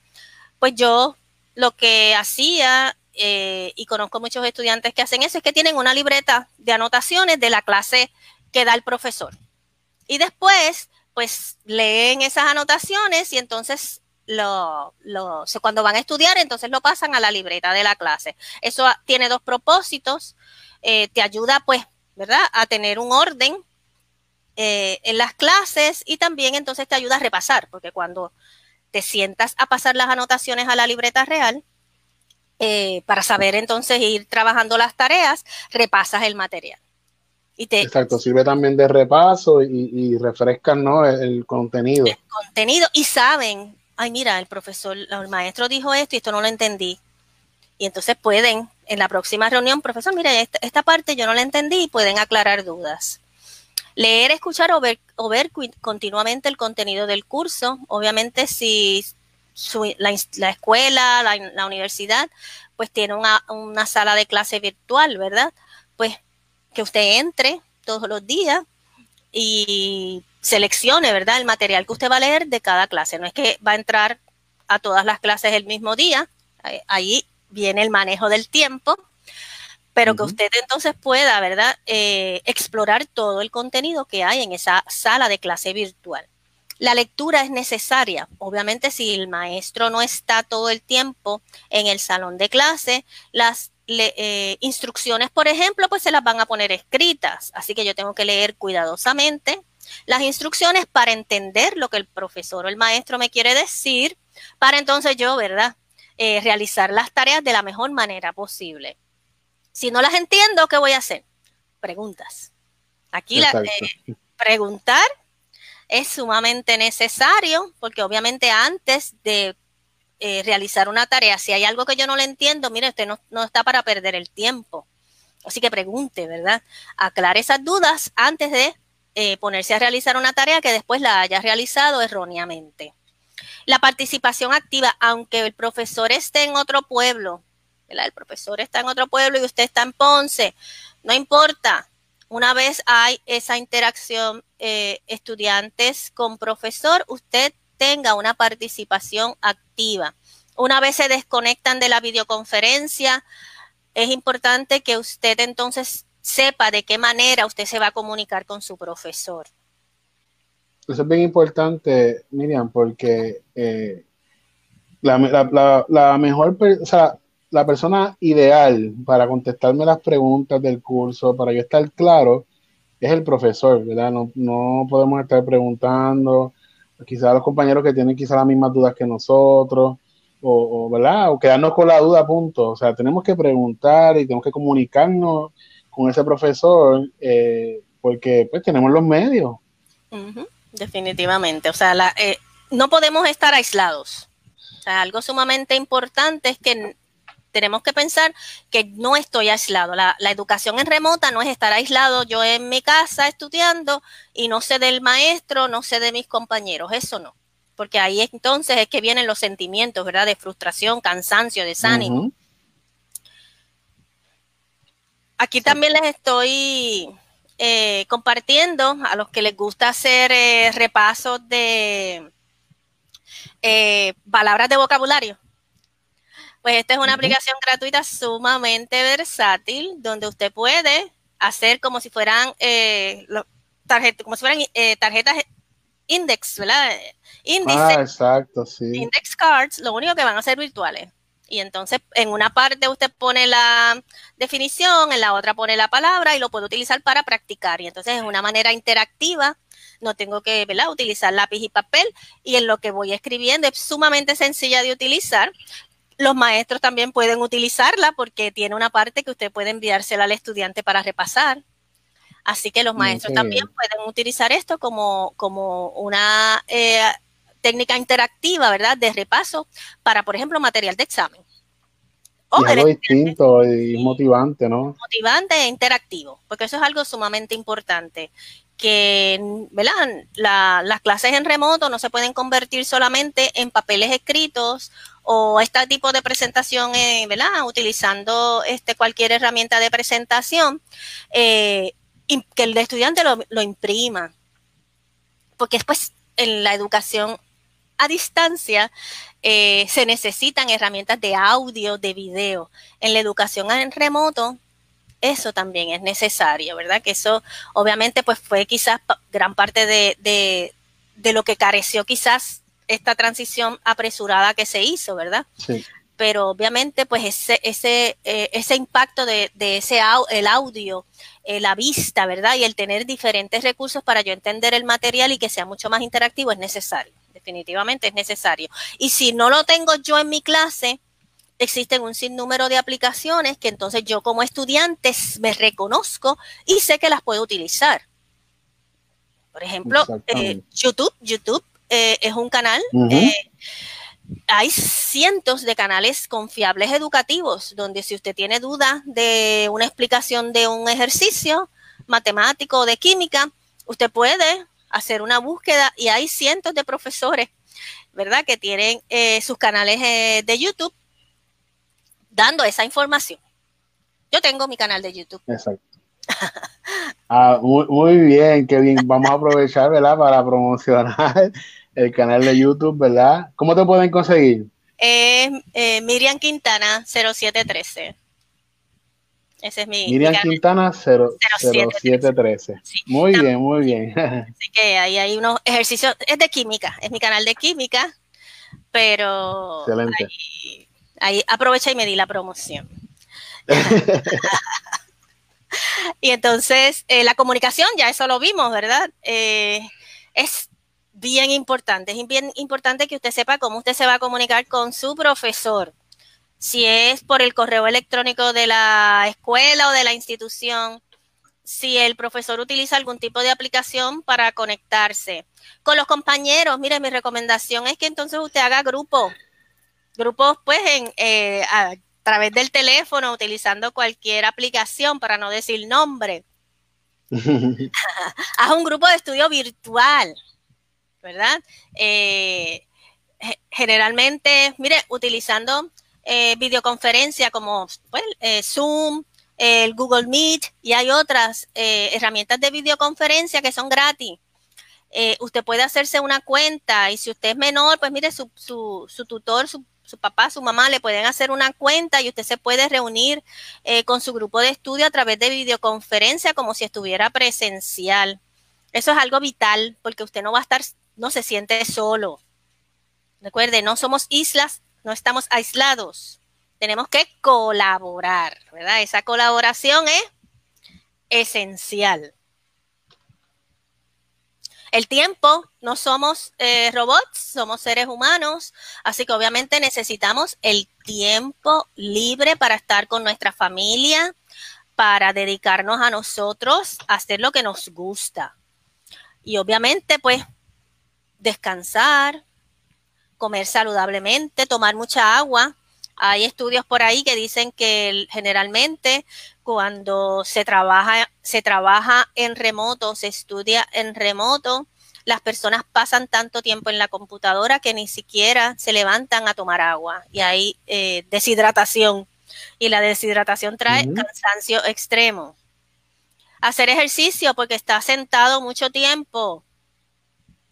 pues yo lo que hacía, eh, y conozco muchos estudiantes que hacen eso, es que tienen una libreta de anotaciones de la clase que da el profesor. Y después, pues leen esas anotaciones y entonces cuando van a estudiar, entonces lo pasan a la libreta de la clase. Eso tiene dos propósitos. Eh, te ayuda, pues, ¿verdad?, a tener un orden eh, en las clases y también entonces te ayuda a repasar, porque cuando te sientas a pasar las anotaciones a la libreta real, eh, para saber entonces ir trabajando las tareas, repasas el material. Y te, Exacto, sirve también de repaso y, y refrescan ¿no? el contenido. El contenido y saben ay, mira, el profesor, el maestro dijo esto y esto no lo entendí. Y entonces pueden, en la próxima reunión, profesor, mire, esta, parte yo no la entendí y pueden aclarar dudas. Leer, escuchar o ver, o ver continuamente el contenido del curso. Obviamente, si la, escuela, la, universidad, pues tiene una, una sala de clase virtual, ¿verdad? Pues que usted entre todos los días y seleccione, ¿verdad? El material que usted va a leer de cada clase. No es que va a entrar a todas las clases el mismo día. Ahí viene el manejo del tiempo, pero que usted entonces pueda, ¿verdad? Eh, explorar todo el contenido que hay en esa sala de clase virtual. La lectura es necesaria. Obviamente, si el maestro no está todo el tiempo en el salón de clase, las eh, instrucciones, por ejemplo, pues se las van a poner escritas. Así que yo tengo que leer cuidadosamente las instrucciones para entender lo que el profesor o el maestro me quiere decir, para entonces yo, ¿verdad? Eh, realizar las tareas de la mejor manera posible. Si no las entiendo, ¿qué voy a hacer? Preguntas. Aquí la, eh, preguntar es sumamente necesario porque obviamente antes de eh, realizar una tarea, si hay algo que yo no le entiendo, mire, usted no, no está para perder el tiempo. Así que pregunte, ¿verdad? Aclare esas dudas antes de eh, ponerse a realizar una tarea que después la haya realizado erróneamente. La participación activa, aunque el profesor esté en otro pueblo, el profesor está en otro pueblo y usted está en Ponce, no importa. Una vez hay esa interacción eh, estudiantes con profesor, usted tenga una participación activa. Una vez se desconectan de la videoconferencia, es importante que usted entonces sepa de qué manera usted se va a comunicar con su profesor. Eso es bien importante, Miriam, porque eh, la, mejor, o sea, la persona ideal para contestarme las preguntas del curso, para yo estar claro, es el profesor, ¿verdad? No, no podemos estar preguntando, quizás los compañeros que tienen quizás las mismas dudas que nosotros, o, o, ¿verdad? O quedarnos con la duda, punto. O sea, tenemos que preguntar y tenemos que comunicarnos con ese profesor eh, porque pues tenemos los medios. definitivamente, o sea, eh, no podemos estar aislados. O sea, algo sumamente importante es que tenemos que pensar que no estoy aislado. La, educación en remota no es estar aislado yo en mi casa estudiando y no sé del maestro, no sé de mis compañeros. Eso no. Porque ahí entonces es que vienen los sentimientos, ¿verdad? De frustración, cansancio, desánimo. Aquí también les estoy eh, compartiendo a los que les gusta hacer eh, repasos de eh, palabras de vocabulario. Pues esta es una aplicación gratuita sumamente versátil donde usted puede hacer como si fueran tarjetas, como si fueran tarjetas index, ¿verdad? ah, exacto, sí. Index cards, lo único que van a ser virtuales. Y entonces en una parte usted pone la definición, en la otra pone la palabra y lo puede utilizar para practicar. Y entonces es una manera interactiva, no tengo que ¿verdad? utilizar lápiz y papel y en lo que voy escribiendo es sumamente sencilla de utilizar. Los maestros también pueden utilizarla porque tiene una parte que usted puede enviársela al estudiante para repasar. Así que los maestros también pueden utilizar esto como, como una eh, técnica interactiva, ¿verdad? De repaso para, por ejemplo, material de examen. O algo distinto y motivante, ¿no? Motivante e interactivo, porque eso es algo sumamente importante. Que, ¿verdad? las clases en remoto no se pueden convertir solamente en papeles escritos o este tipo de presentación, eh, ¿verdad? Utilizando este, cualquier herramienta de presentación, eh, que el estudiante lo, lo imprima. Porque después en la educación a distancia, eh, se necesitan herramientas de audio, de video. En la educación en remoto, eso también es necesario, ¿verdad? Que eso obviamente pues fue quizás gran parte de, de, lo que careció quizás esta transición apresurada que se hizo, ¿verdad? Sí. Pero obviamente pues ese, ese, eh, ese impacto de, de ese el audio, eh, la vista, ¿verdad? Y el tener diferentes recursos para yo entender el material y que sea mucho más interactivo es necesario definitivamente es necesario. Y si no lo tengo yo en mi clase, existen un sinnúmero de aplicaciones que entonces yo como estudiante me reconozco y sé que las puedo utilizar. Por ejemplo, eh, YouTube, YouTube eh, es un canal. Eh, hay cientos de canales confiables educativos donde si usted tiene dudas de una explicación de un ejercicio matemático o de química, usted puede hacer una búsqueda y hay cientos de profesores, ¿verdad?, que tienen eh, sus canales eh, de YouTube dando esa información. Yo tengo mi canal de YouTube. Exacto. Ah, muy, bien, qué bien. Vamos a aprovechar, ¿verdad?, para promocionar el canal de YouTube, ¿verdad? ¿Cómo te pueden conseguir? Eh, Miriam Quintana 0713. Ese es mi. Miriam Quintana 0713. muy bien, muy bien. Así que ahí hay unos ejercicios. Es de química, es mi canal de química, pero. Excelente. Ahí, aprovecha y me di la promoción. y entonces, eh, la comunicación, ya eso lo vimos, ¿verdad? Eh, es bien importante. Es bien importante que usted sepa cómo usted se va a comunicar con su profesor si es por el correo electrónico de la escuela o de la institución, si el profesor utiliza algún tipo de aplicación para conectarse. Con los compañeros, mire, mi recomendación es que entonces usted haga grupos, grupos pues en, eh, a través del teléfono, utilizando cualquier aplicación para no decir nombre. Haz un grupo de estudio virtual, ¿verdad? Eh, generalmente, mire, utilizando eh, videoconferencia como eh, Zoom, el Google Meet y hay otras eh, herramientas de videoconferencia que son gratis. usted puede hacerse una cuenta y si usted es menor, pues mire, su, su, su tutor, su, su, papá, su mamá le pueden hacer una cuenta y usted se puede reunir con su grupo de estudio a través de videoconferencia como si estuviera presencial. Eso es algo vital porque usted no va a estar, no se siente solo. Recuerde, no somos islas no estamos aislados. Tenemos que colaborar, ¿verdad? Esa colaboración es esencial. El tiempo, no somos eh, robots, somos seres humanos, así que obviamente necesitamos el tiempo libre para estar con nuestra familia, para dedicarnos a nosotros, hacer lo que nos gusta. Y obviamente, pues, descansar, comer saludablemente, tomar mucha agua. Hay estudios por ahí que dicen que generalmente cuando se trabaja, se trabaja en remoto, se estudia en remoto, las personas pasan tanto tiempo en la computadora que ni siquiera se levantan a tomar agua y hay eh, deshidratación y la deshidratación trae cansancio extremo. Hacer ejercicio porque está sentado mucho tiempo.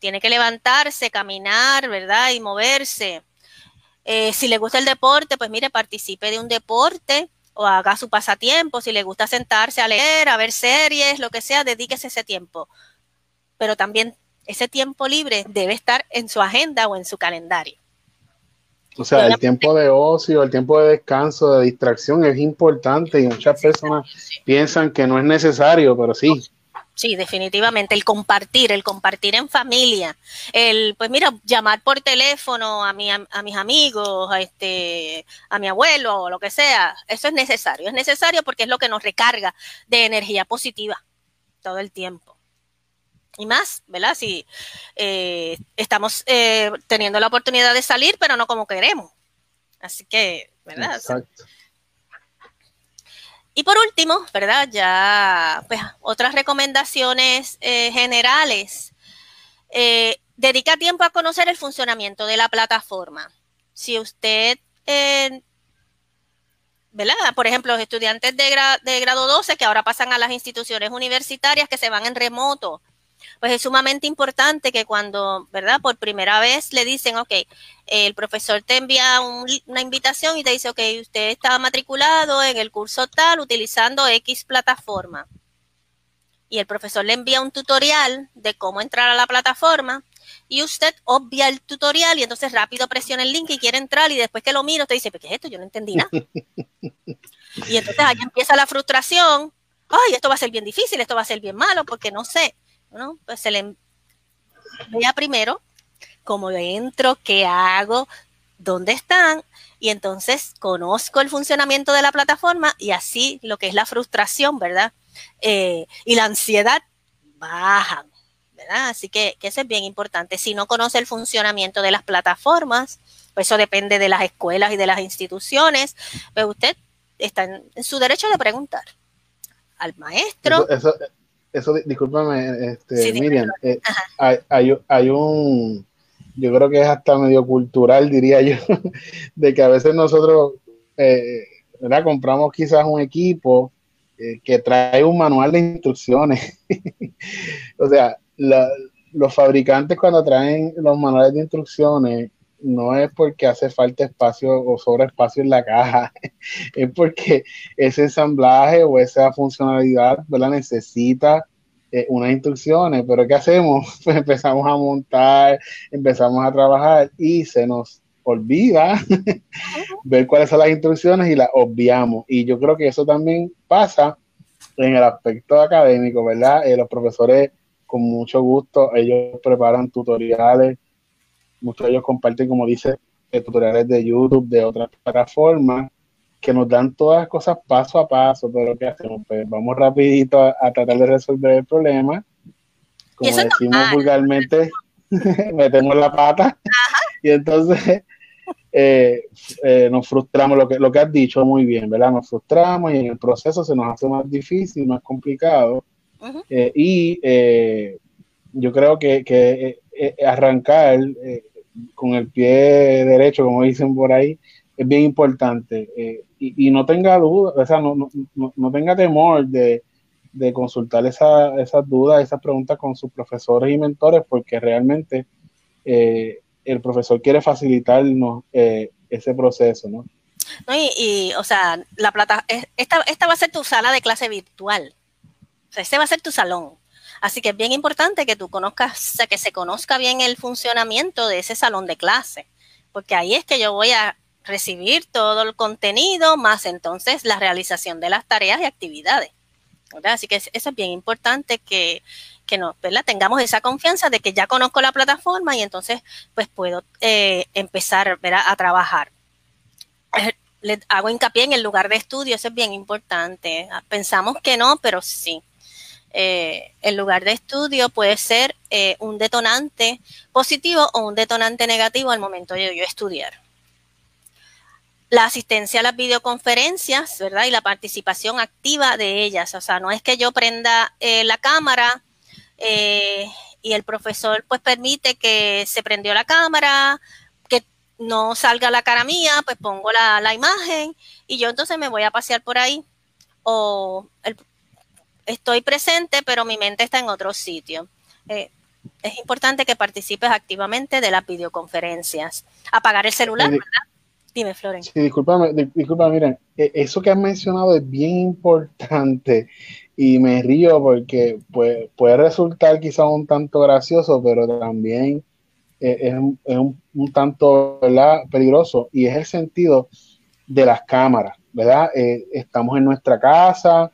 Tiene que levantarse, caminar, ¿verdad? Y moverse. Eh, si le gusta el deporte, pues mire, participe de un deporte o haga su pasatiempo. Si le gusta sentarse a leer, a ver series, lo que sea, dedíquese ese tiempo. Pero también ese tiempo libre debe estar en su agenda o en su calendario. O sea, el tiempo de ocio, el tiempo de descanso, de distracción es importante y muchas personas piensan que no es necesario, pero sí. Sí, definitivamente. El compartir, el compartir en familia, el, pues mira, llamar por teléfono a, mi, a, mis amigos, a, este, a mi abuelo o lo que sea, eso es necesario. Es necesario porque es lo que nos recarga de energía positiva todo el tiempo. Y más, ¿verdad? Si eh, estamos eh, teniendo la oportunidad de salir, pero no como queremos. Así que, ¿verdad? Exacto. Y por último, ¿verdad? Ya, pues, otras recomendaciones eh, generales. Eh, dedica tiempo a conocer el funcionamiento de la plataforma. Si usted, eh, ¿verdad? Por ejemplo, los estudiantes de, grado 12 que ahora pasan a las instituciones universitarias que se van en remoto, pues es sumamente importante que cuando, ¿verdad? Por primera vez le dicen, ok, el profesor te envía una invitación y te dice, ok, usted está matriculado en el curso tal utilizando X plataforma. Y el profesor le envía un tutorial de cómo entrar a la plataforma y usted obvia el tutorial y entonces rápido presiona el link y quiere entrar y después que lo mira usted dice, ¿qué es esto? Yo no entendí nada. y entonces ahí empieza la frustración. Ay, esto va a ser bien difícil, esto va a ser bien malo porque no sé. ¿No? Pues se le vea primero cómo entro, qué hago, dónde están, y entonces conozco el funcionamiento de la plataforma y así lo que es la frustración, ¿verdad? Eh, y la ansiedad bajan, ¿verdad? Así que, eso es bien importante. Si no conoce el funcionamiento de las plataformas, pues eso depende de las escuelas y de las instituciones, pues usted está en, su derecho de preguntar al maestro discúlpame, este, Miriam, eh, hay, hay, un, yo creo que es hasta medio cultural, diría yo, de que a veces nosotros, eh, ¿verdad? Compramos quizás un equipo eh, que trae un manual de instrucciones. o sea, los fabricantes cuando traen los manuales de instrucciones, no es porque hace falta espacio o sobre espacio en la caja, es porque ese ensamblaje o esa funcionalidad ¿verdad? necesita eh, unas instrucciones, pero ¿qué hacemos? Pues empezamos a montar, empezamos a trabajar y se nos olvida ver cuáles son las instrucciones y las obviamos. Y yo creo que eso también pasa en el aspecto académico, ¿verdad? Eh, los profesores con mucho gusto, ellos preparan tutoriales, muchos de ellos comparten, como dice, eh, tutoriales de YouTube, de otras plataformas, que nos dan todas las cosas paso a paso, pero ¿qué hacemos? Pues vamos rapidito a, tratar de resolver el problema. Como decimos vulgarmente, metemos la pata y entonces eh, eh, nos frustramos, lo que, lo que has dicho muy bien, ¿verdad? Nos frustramos y en el proceso se nos hace más difícil, más complicado. Eh, y yo creo que, que arrancar con el pie derecho, como dicen por ahí, es bien importante. Eh, y, no tenga duda, o sea, no, no, no tenga temor de, de consultar esa, esas dudas, esas preguntas con sus profesores y mentores, porque realmente eh, el profesor quiere facilitarnos eh, ese proceso, ¿no? No, y, o sea, la plata, esta, esta va a ser tu sala de clase virtual. O sea, este va a ser tu salón. Así que es bien importante que tú conozcas, que se conozca bien el funcionamiento de ese salón de clase, porque ahí es que yo voy a recibir todo el contenido, más entonces la realización de las tareas y actividades. Así que eso es bien importante que, que nos, tengamos esa confianza de que ya conozco la plataforma y entonces pues puedo eh, empezar a trabajar. Eh, le hago hincapié en el lugar de estudio, eso es bien importante. Pensamos que no, pero sí. Eh, el lugar de estudio puede ser un detonante positivo o un detonante negativo al momento de yo estudiar. la asistencia a las videoconferencias, ¿verdad? Y la participación activa de ellas. O sea, no es que yo prenda eh, la cámara eh, y el profesor pues permite que se prendió la cámara, que no salga la cara mía, pues pongo la, imagen y yo entonces me voy a pasear por ahí. O estoy presente, pero mi mente está en otro sitio. Eh, es importante que participes activamente de las videoconferencias. Apagar el celular, ¿verdad? Dime, Floren. Sí, discúlpame, discúlpame, miren, e, eso que has mencionado es bien importante y me río porque puede, puede resultar quizá un tanto gracioso, pero también e, es, un, tanto peligroso y es el sentido de las cámaras, ¿verdad? Eh, estamos en nuestra casa,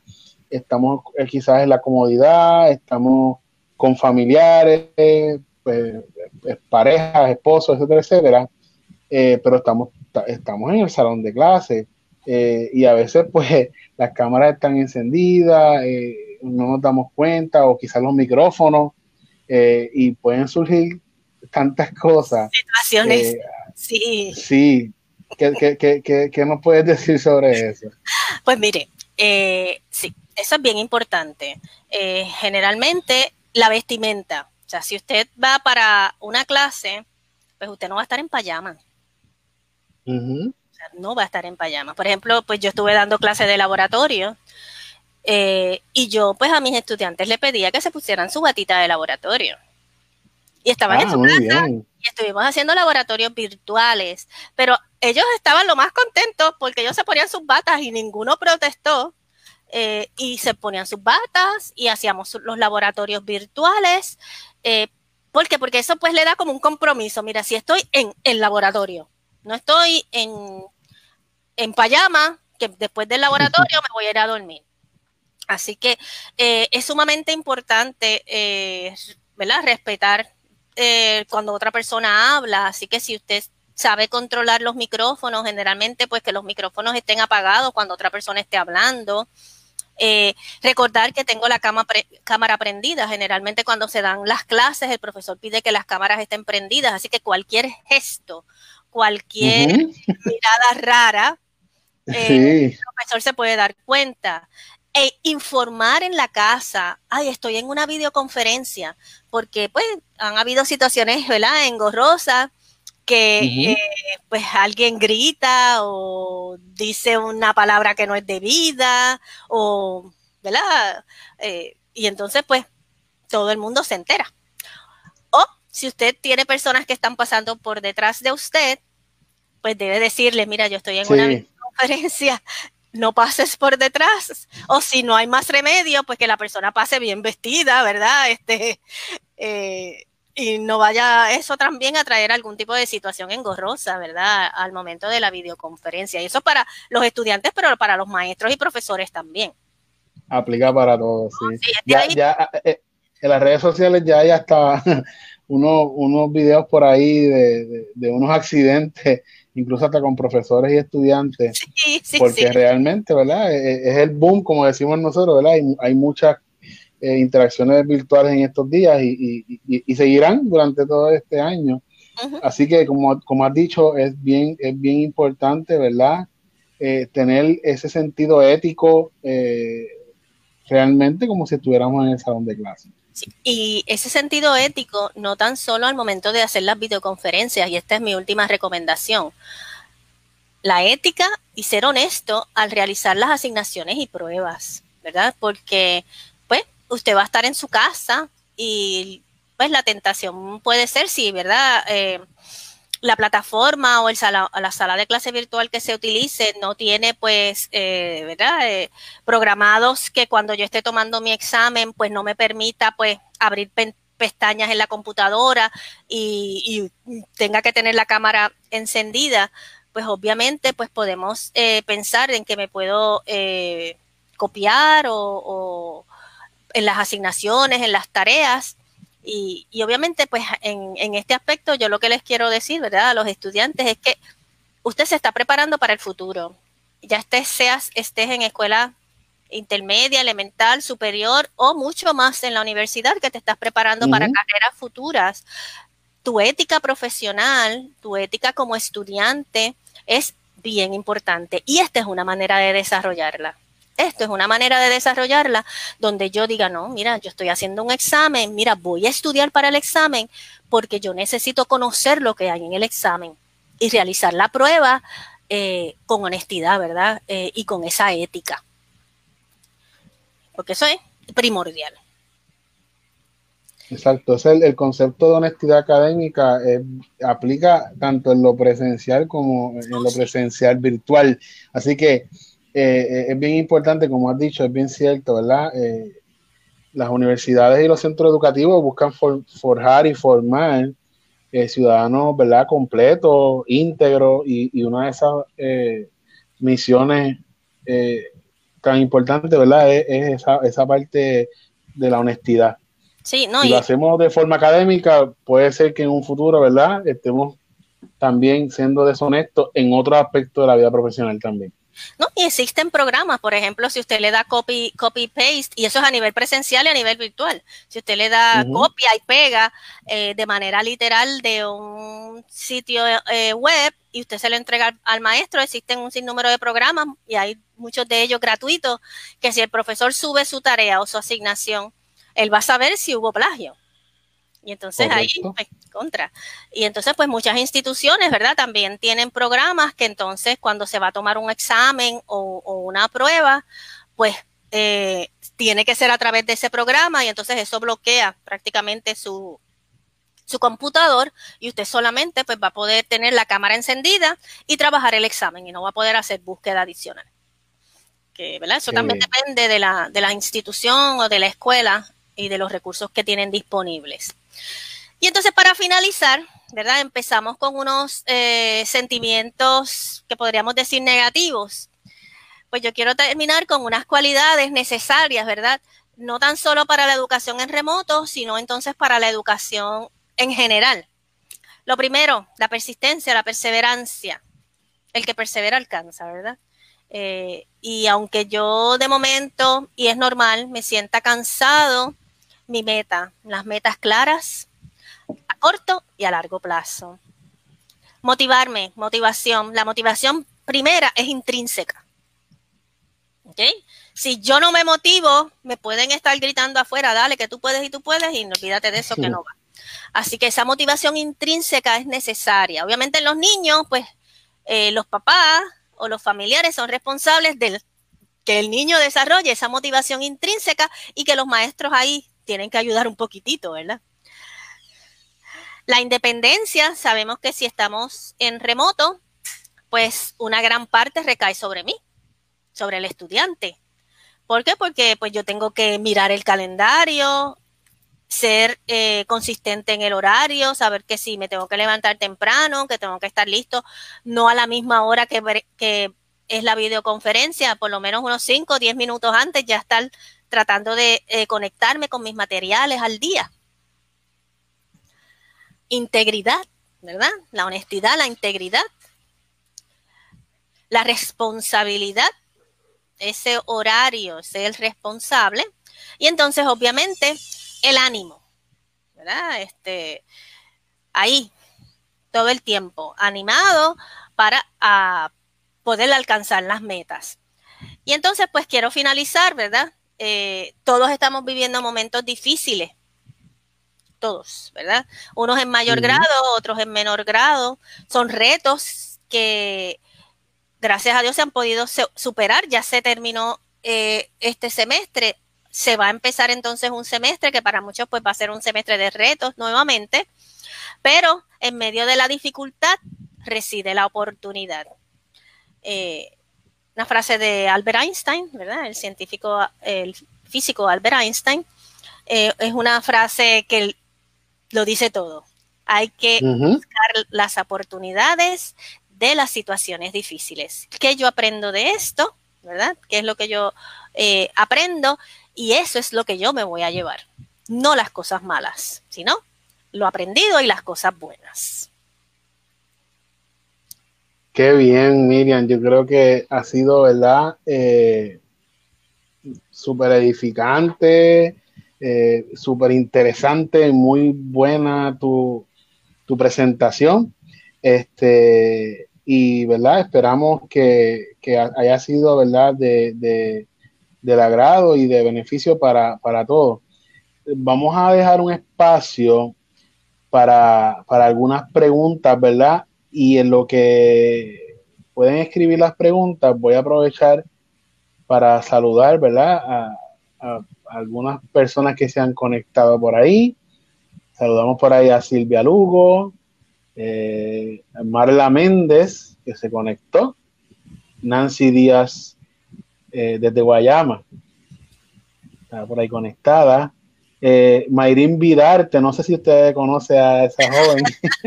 estamos eh, quizás en la comodidad, estamos con familiares, pues, parejas, esposos, etcétera, etcétera, eh, pero estamos estamos en el salón de clase eh, y a veces pues las cámaras están encendidas, eh, no nos damos cuenta o quizás los micrófonos eh, y pueden surgir tantas cosas. Situaciones. sí. Sí. ¿Qué, qué, qué, nos puedes decir sobre eso? Pues mire, sí, eso es bien importante. generalmente la vestimenta, o sea, si usted va para una clase, pues usted no va a estar en pijama no va a estar en pijama. Por ejemplo, pues yo estuve dando clases de laboratorio eh, y yo pues a mis estudiantes le pedía que se pusieran su batita de laboratorio. Y estaban en ah, su casa y estuvimos haciendo laboratorios virtuales, pero ellos estaban lo más contentos porque ellos se ponían sus batas y ninguno protestó. Eh, y se ponían sus batas y hacíamos los laboratorios virtuales. Eh, ¿Por qué? Porque eso pues le da como un compromiso. Mira, si estoy en el laboratorio, no estoy en, en pijama, que después del laboratorio me voy a ir a dormir. Así que eh, es sumamente importante, eh, ¿verdad? Respetar eh, cuando otra persona habla. Así que si usted sabe controlar los micrófonos, generalmente pues que los micrófonos estén apagados cuando otra persona esté hablando. Recordar que tengo la cámara prendida. Generalmente cuando se dan las clases, el profesor pide que las cámaras estén prendidas, así que cualquier gesto cualquier mirada rara, eh, el profesor se puede dar cuenta. E informar en la casa, ay, estoy en una videoconferencia, porque pues han habido situaciones, ¿verdad?, engorrosas, que eh, pues alguien grita o dice una palabra que no es debida, o, ¿verdad? Eh, y entonces pues todo el mundo se entera. O si usted tiene personas que están pasando por detrás de usted, pues debe decirle, mira, yo estoy en una conferencia, no pases por detrás. O si no hay más remedio, pues que la persona pase bien vestida, ¿verdad? Este, eh, y no vaya eso también a traer algún tipo de situación engorrosa, ¿verdad? Al momento de la videoconferencia. Y eso para los estudiantes, pero para los maestros y profesores también. Aplica para todos, sí. ya, ya, eh, en las redes sociales ya hay hasta unos, unos videos por ahí de, de unos accidentes incluso hasta con profesores y estudiantes, porque realmente, ¿verdad? E, e, es, el boom, como decimos nosotros, ¿verdad? Hay, hay muchas eh, interacciones virtuales en estos días y, seguirán durante todo este año. Así que, como, como has dicho, es bien, es bien importante, ¿verdad? Eh, tener ese sentido ético eh, realmente como si estuviéramos en el salón de clase. Y ese sentido ético, no tan solo al momento de hacer las videoconferencias, y esta es mi última recomendación, la ética y ser honesto al realizar las asignaciones y pruebas, ¿verdad? Porque, usted va a estar en su casa y, pues, la tentación puede ser, sí, ¿verdad? Eh, la plataforma o el sala, la sala de clase virtual que se utilice no tiene, pues, eh, ¿verdad? Eh, programados que cuando yo esté tomando mi examen, pues no me permita, pues, abrir pestañas en la computadora y, tenga que tener la cámara encendida, pues obviamente, pues podemos eh, pensar en que me puedo copiar o, o en las asignaciones, en las tareas, y, obviamente, pues en, este aspecto yo lo que les quiero decir, ¿verdad? A los estudiantes es que usted se está preparando para el futuro. Ya estés, seas, estés en escuela intermedia, elemental, superior o mucho más en la universidad que te estás preparando para carreras futuras. Tu ética profesional, tu ética como estudiante es bien importante. Y esta es una manera de desarrollarla. Esto es una manera de desarrollarla donde yo diga, no, mira, yo estoy haciendo un examen, mira, voy a estudiar para el examen porque yo necesito conocer lo que hay en el examen y realizar la prueba eh, con honestidad, ¿verdad? Eh, y con esa ética. Porque eso es primordial. Exacto, es el, concepto de honestidad académica eh, aplica tanto en lo presencial como en lo presencial virtual. Así que es bien importante, como has dicho, es bien cierto, ¿verdad? las universidades y los centros educativos buscan forjar y formar eh, ciudadanos, ¿verdad? Completos, íntegros, y, una de esas eh, misiones eh, tan importantes, ¿verdad? Es, esa, parte de la honestidad. Sí, no, si lo hacemos de forma académica, puede ser que en un futuro, ¿verdad? Estemos también siendo deshonestos en otro aspecto de la vida profesional también. No, y existen programas, por ejemplo, si usted le da copy, copy paste, y eso es a nivel presencial y a nivel virtual. Si usted le da copia y pega eh, de manera literal de un sitio eh, web y usted se lo entrega al maestro, existen un sinnúmero de programas y hay muchos de ellos gratuitos que si el profesor sube su tarea o su asignación, él va a saber si hubo plagio. Y entonces ahí, pues, contra. Y entonces, pues muchas instituciones, ¿verdad? También tienen programas que entonces cuando se va a tomar un examen o, una prueba, pues eh, tiene que ser a través de ese programa y entonces eso bloquea prácticamente su, su computador y usted solamente pues va a poder tener la cámara encendida y trabajar el examen y no va a poder hacer búsqueda adicional. Que, ¿verdad? Eso también depende de la, de la institución o de la escuela y de los recursos que tienen disponibles. Y entonces para finalizar, ¿verdad? Empezamos con unos eh, sentimientos que podríamos decir negativos. Pues yo quiero terminar con unas cualidades necesarias, ¿verdad? No tan solo para la educación en remoto, sino entonces para la educación en general. Lo primero, la persistencia, la perseverancia. El que persevera alcanza, ¿verdad? Eh, y aunque yo de momento, y es normal, me sienta cansado, mi meta, las metas claras, corto y a largo plazo. Motivarme, motivación. La motivación primera es intrínseca. ¿Ok? Si yo no me motivo, me pueden estar gritando afuera, dale que tú puedes y tú puedes y no olvídate de eso que no va. Así que esa motivación intrínseca es necesaria. Obviamente en los niños, pues eh, los papás o los familiares son responsables de que el niño desarrolle esa motivación intrínseca y que los maestros ahí tienen que ayudar un poquitito, ¿verdad? La independencia, sabemos que si estamos en remoto, pues una gran parte recae sobre mí, sobre el estudiante. ¿Por qué? Porque pues yo tengo que mirar el calendario, ser eh, consistente en el horario, saber que si me tengo que levantar temprano, que tengo que estar listo, no a la misma hora que, que es la videoconferencia, por lo menos unos 5 o 10 minutos antes ya estar tratando de eh, conectarme con mis materiales al día. Integridad, ¿verdad? La honestidad, la integridad. La responsabilidad, ese horario, ser el responsable. Y entonces, obviamente, el ánimo, ¿verdad? Este, ahí, todo el tiempo, animado para poder alcanzar las metas. Y entonces, pues quiero finalizar, ¿verdad? Eh, todos estamos viviendo momentos difíciles, todos, ¿verdad? Unos en mayor grado, otros en menor grado. Son retos que, gracias a Dios, se han podido superar. Ya se terminó eh, este semestre. Se va a empezar entonces un semestre que para muchos pues va a ser un semestre de retos nuevamente, pero en medio de la dificultad reside la oportunidad. Eh, una frase de Albert Einstein, ¿verdad? El científico, el físico Albert Einstein, eh, es una frase que lo dice todo. Hay que buscar las oportunidades de las situaciones difíciles. ¿Qué yo aprendo de esto? ¿Verdad? ¿Qué es lo que yo eh, aprendo? Y eso es lo que yo me voy a llevar. No las cosas malas, sino lo aprendido y las cosas buenas. Qué bien, Miriam. Yo creo que ha sido, ¿verdad? Eh, súper edificante, eh, súper interesante, muy buena tu, presentación. Este, y, ¿verdad? Esperamos que, haya sido, ¿verdad? De, del agrado y de beneficio para, para todos. Vamos a dejar un espacio para, para algunas preguntas, ¿verdad? Y en lo que pueden escribir las preguntas, voy a aprovechar para saludar, ¿verdad? A, algunas personas que se han conectado por ahí. Saludamos por ahí a Silvia Lugo, eh, Marla Méndez, que se conectó, Nancy Díaz eh, desde Guayama, está por ahí conectada. Eh, Mayrín Vidarte, no sé si usted conoce a esa joven.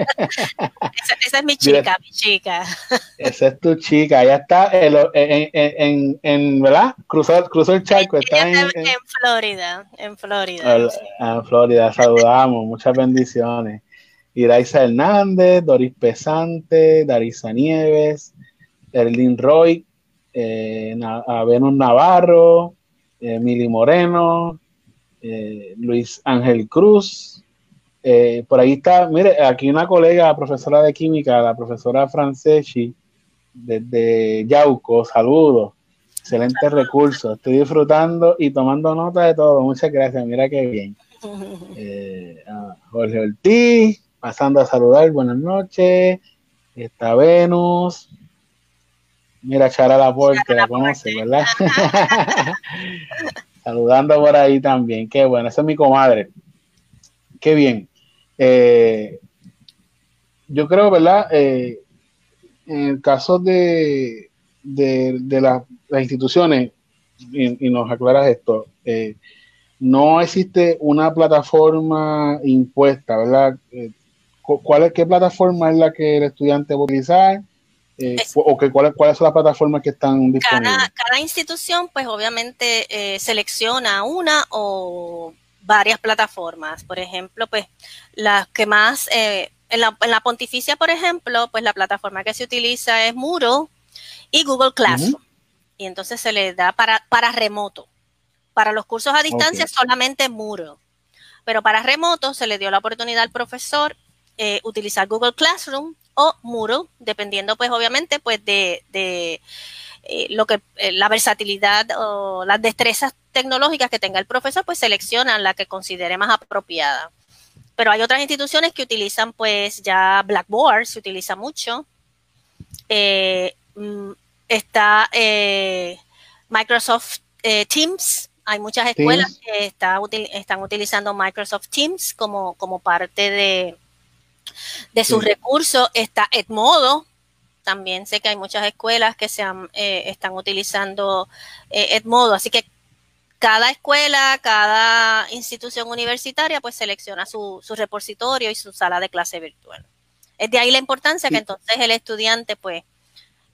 esa, es mi chica, mi chica. Esa es tu chica, ya está en, en, ¿verdad? Cruzó, cruzó el charco. Está en, Florida, en Florida. En Florida, saludamos, muchas bendiciones. Iraisa Hernández, Doris Pesante, Darisa Nieves, Erlin Roy, eh, Venus Navarro, Mili Moreno, eh, Luis Ángel Cruz. Eh, por ahí está, mire, aquí una colega, profesora de química, la profesora Franceschi, desde Yauco, saludos. Excelente recurso. Estoy disfrutando y tomando nota de todo. Muchas gracias. Mira qué bien. Eh, Jorge Ortiz, pasando a saludar. Buenas noches. Está Venus. Mira, Chara Laporte, la conoce, ¿verdad? Saludando por ahí también. Qué bueno, esa es mi comadre. Qué bien. Eh, yo creo, ¿verdad? Eh, en el caso de, de, las instituciones, y, nos aclaras esto, eh, no existe una plataforma impuesta, ¿verdad? ¿cuál es, ¿Qué plataforma es la que el estudiante va a utilizar? Eh, o que, ¿cuáles, ¿Cuáles son las plataformas que están disponibles? Cada, institución, pues obviamente eh, selecciona una o varias plataformas. Por ejemplo, pues las que más, eh, en, la, en, la, pontificia, por ejemplo, pues la plataforma que se utiliza es Muro y Google Classroom. Y entonces se le da para, para remoto. Para los cursos a distancia solamente Muro. Pero para remoto se le dio la oportunidad al profesor utilizar Google Classroom o Moodle, dependiendo pues obviamente pues de, eh, lo que eh, la versatilidad o las destrezas tecnológicas que tenga el profesor, pues seleccionan la que considere más apropiada. Pero hay otras instituciones que utilizan pues ya Blackboard, se utiliza mucho. Eh, mm, está Microsoft Teams, hay muchas escuelas que están utilizando Microsoft Teams como, como parte de, de sus recursos está Edmodo. También sé que hay muchas escuelas que se eh, están utilizando eh, Edmodo. Así que cada escuela, cada institución universitaria, pues selecciona su, repositorio y su sala de clase virtual. Es de ahí la importancia que entonces el estudiante, pues,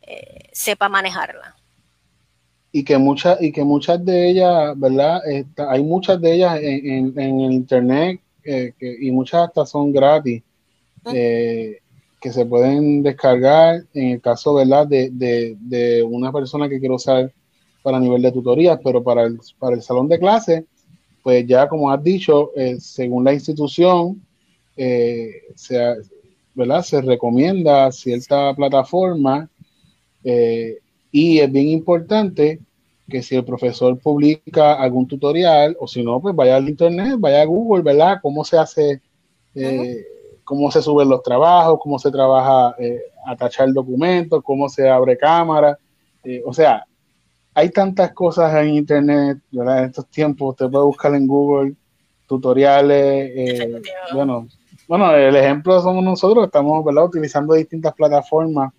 eh, sepa manejarla. Y que muchas, y que muchas de ellas, ¿verdad? hay muchas de ellas en, el internet y muchas hasta son gratis. Eh, que se pueden descargar en el caso ¿verdad? De, de, una persona que quiere usar para nivel de tutorías, pero para el, para el salón de clase, pues ya como has dicho, eh, según la institución, eh, se, ¿verdad? se recomienda cierta plataforma y es bien importante que si el profesor publica algún tutorial o si no, pues vaya al internet, vaya a Google, ¿verdad? ¿Cómo se hace? Cómo se suben los trabajos, cómo se trabaja eh, a tachar documentos, cómo se abre cámara. Eh, o sea, hay tantas cosas en Internet, ¿verdad? En estos tiempos, usted puede buscar en Google tutoriales. Eh, bueno, bueno, el ejemplo somos nosotros, estamos ¿verdad? utilizando distintas plataformas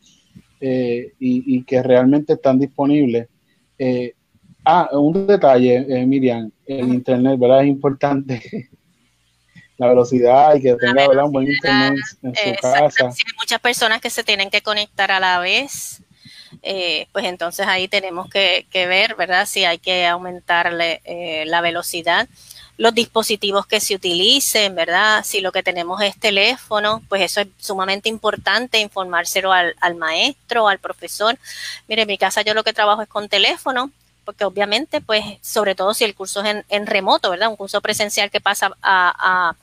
y, que realmente están disponibles. ah, un detalle, Miriam, el Internet, ¿verdad? Es importante la velocidad y que tenga un buen internet en su casa. Si hay muchas personas que se tienen que conectar a la vez, eh, pues entonces ahí tenemos que, ver, ¿verdad? Si hay que aumentarle eh, la velocidad. Los dispositivos que se utilicen, ¿verdad? Si lo que tenemos es teléfono, pues eso es sumamente importante, informárselo al, al maestro, al profesor. Mire, en mi casa yo lo que trabajo es con teléfono, porque obviamente, pues, sobre todo si el curso es en, remoto, ¿verdad? Un curso presencial que pasa a,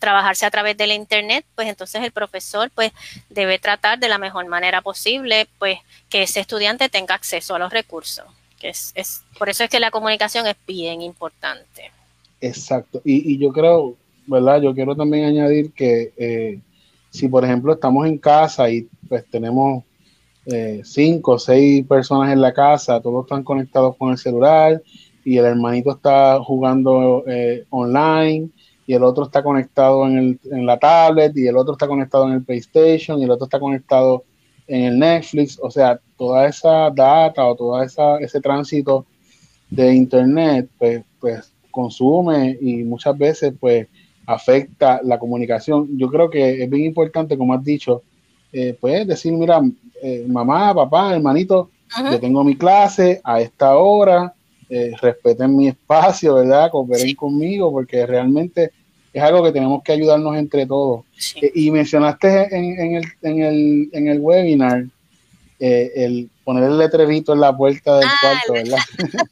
trabajarse a través de la internet, pues entonces el profesor pues debe tratar de la mejor manera posible pues que ese estudiante tenga acceso a los recursos. Por eso es que la comunicación es bien importante. Exacto. Y, y yo creo, ¿verdad? Yo quiero también añadir que eh, si por ejemplo estamos en casa y pues tenemos eh, cinco o seis personas en la casa, todos están conectados con el celular y el hermanito está jugando eh, online y el otro está conectado en, el, en la tablet y el otro está conectado en el PlayStation y el otro está conectado en el Netflix, o sea, toda esa data o todo esa, ese tránsito de internet, pues, pues consume y muchas veces pues afecta la comunicación. Yo creo que es bien importante, como has dicho, eh, pues decir, mira, eh, mamá, papá, hermanito, yo tengo mi clase a esta hora, eh, respeten mi espacio, ¿verdad? Cooperen conmigo, porque realmente es algo que tenemos que ayudarnos entre todos. Eh, y mencionaste en, el, en, el, en el webinar el poner el letrerito en la puerta del ah, cuarto, ¿verdad?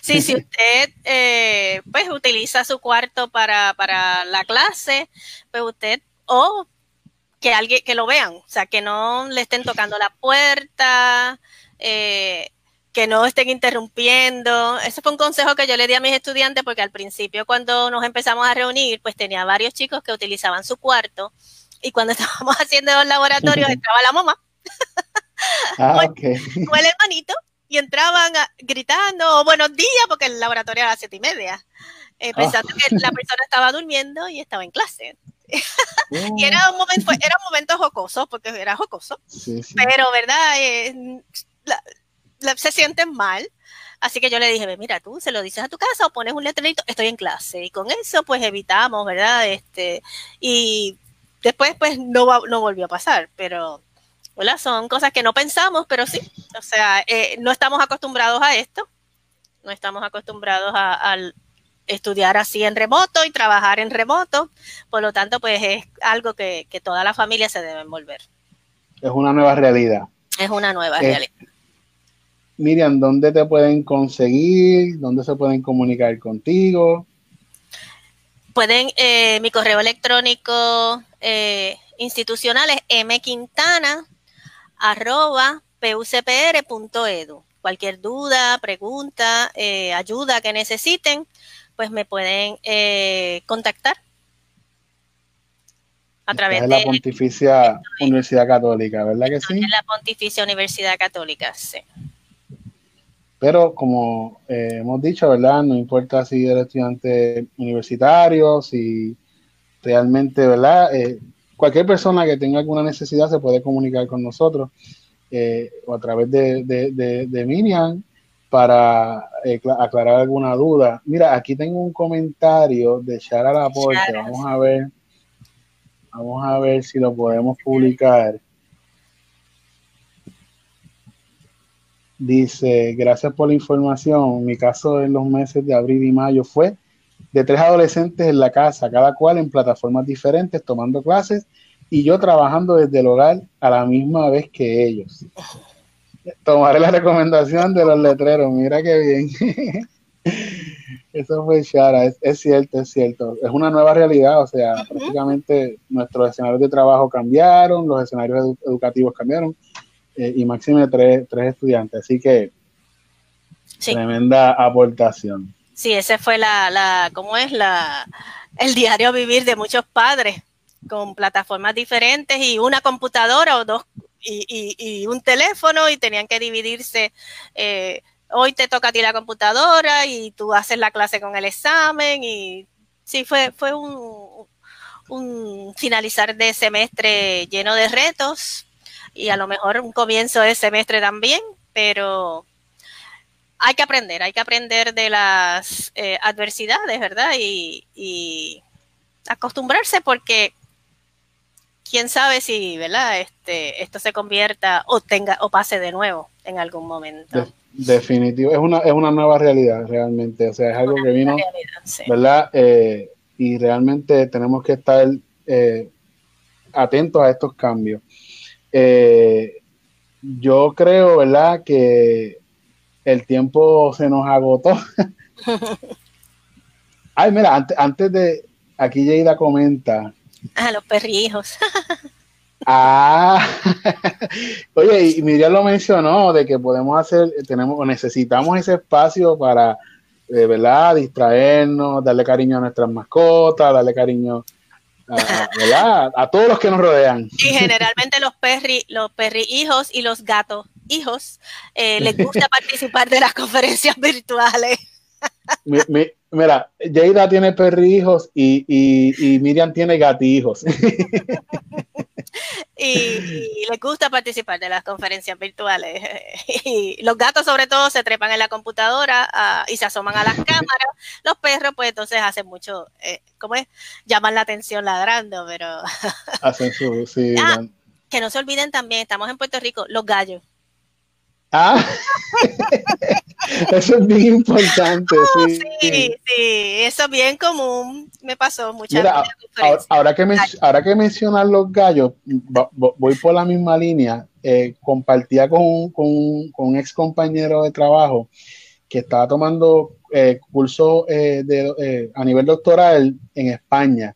Sí, si usted pues utiliza su cuarto para, para la clase, pues usted o que alguien que lo vean, o sea, que no le estén tocando la puerta, eh, que no estén interrumpiendo. Ese fue un consejo que yo le di a mis estudiantes porque al principio cuando nos empezamos a reunir, pues tenía varios chicos que utilizaban su cuarto y cuando estábamos haciendo los laboratorios entraba la mamá. Ah, o, el hermanito y entraban gritando buenos días porque el laboratorio era a las siete y media, eh, pensando que la persona estaba durmiendo y estaba en clase. y era un momento, era un momento jocoso, porque era jocoso, pero verdad, eh, se sienten mal. Así que yo le dije, mira, tú se lo dices a tu casa o pones un letrerito, estoy en clase. Y con eso, pues evitamos, ¿verdad? Este, y después, pues no, no volvió a pasar, pero, hola, son cosas que no pensamos, pero sí. O sea, eh, no estamos acostumbrados a esto. No estamos acostumbrados al estudiar así en remoto y trabajar en remoto. Por lo tanto, pues es algo que, toda la familia se debe envolver. Es una nueva realidad. Es una nueva realidad. Miriam, ¿dónde te pueden conseguir? ¿Dónde se pueden comunicar contigo? Pueden, eh, mi correo electrónico eh, institucional es mquintana arroba pucpr.edu. Cualquier duda, pregunta, eh, ayuda que necesiten, pues me pueden eh, contactar a través de la Pontificia Universidad Católica, ¿verdad que sí? la Pontificia Universidad Católica, sí. Pero como eh, hemos dicho, ¿verdad? No importa si eres estudiante universitario, si realmente, ¿verdad? Eh, cualquier persona que tenga alguna necesidad se puede comunicar con nosotros o a través de, de, de Miriam para eh, aclarar alguna duda. Mira, aquí tengo un comentario de Shara Laporte. Vamos a ver. Vamos a ver si lo podemos publicar. Dice, gracias por la información. Mi caso en los meses de abril y mayo fue de tres adolescentes en la casa, cada cual en plataformas diferentes, tomando clases y yo trabajando desde el hogar a la misma vez que ellos. Tomaré la recomendación de los letreros, mira qué bien. Eso fue Shara, es, cierto, es cierto. Es una nueva realidad, o sea, prácticamente nuestros escenarios de trabajo cambiron, los escenarios educativos cambiaron, eh, y máximo tres, tres estudiantes, así que tremenda aportación. Sí, ese fue la, la, ¿cómo es? La, el diario vivir de muchos padres con plataformas diferentes y una computadora o dos y, un teléfono y tenían que dividirse. Eh, hoy te toca a ti la computadora y tú haces la clase con el examen y sí, fue, fue un, un finalizar de semestre lleno de retos y a lo mejor un comienzo de semestre también, pero hay que aprender, hay que aprender de las eh, adversidades, ¿verdad? Y, y, acostumbrarse porque quién sabe si, ¿verdad? Este, esto se convierta o tenga o pase de nuevo en algún momento. definitivo, es una, es una nueva realidad realmente, o sea, es algo que vino, ¿verdad? Eh, y realmente tenemos que estar eh, atentos a estos cambios. Eh, yo creo, ¿verdad? Que el tiempo se nos agotó. Ay, mira, antes, antes de, aquí Yeida comenta. Ah, los perrijos. ah, oye, y Miriam lo mencionó de que podemos hacer, tenemos, necesitamos ese espacio para, eh, ¿verdad? Distraernos, darle cariño a nuestras mascotas, darle cariño a, todos los que nos rodean. Y generalmente los perri, los perri hijos y los gatos hijos eh, les gusta participar de las conferencias virtuales. mira, Jada tiene perrijos y, y, y Miriam tiene gatijos. y, les gusta participar de las conferencias virtuales. Y los gatos sobre todo se trepan en la computadora ah, y se asoman a las cámaras. Los perros pues entonces hacen mucho, eh, ¿cómo es? Llaman la atención ladrando, pero... hacen su... Sí, ah, que no se olviden también, estamos en Puerto Rico, los gallos. Ah, eso es bien importante. Oh, sí. sí. eso es bien común. Me pasó muchas veces. Ahora, que ahora que mencionan los gallos, voy por la misma línea. Eh, compartía con, con, con, un ex compañero de trabajo que estaba tomando eh, curso eh, de, a nivel doctoral en España.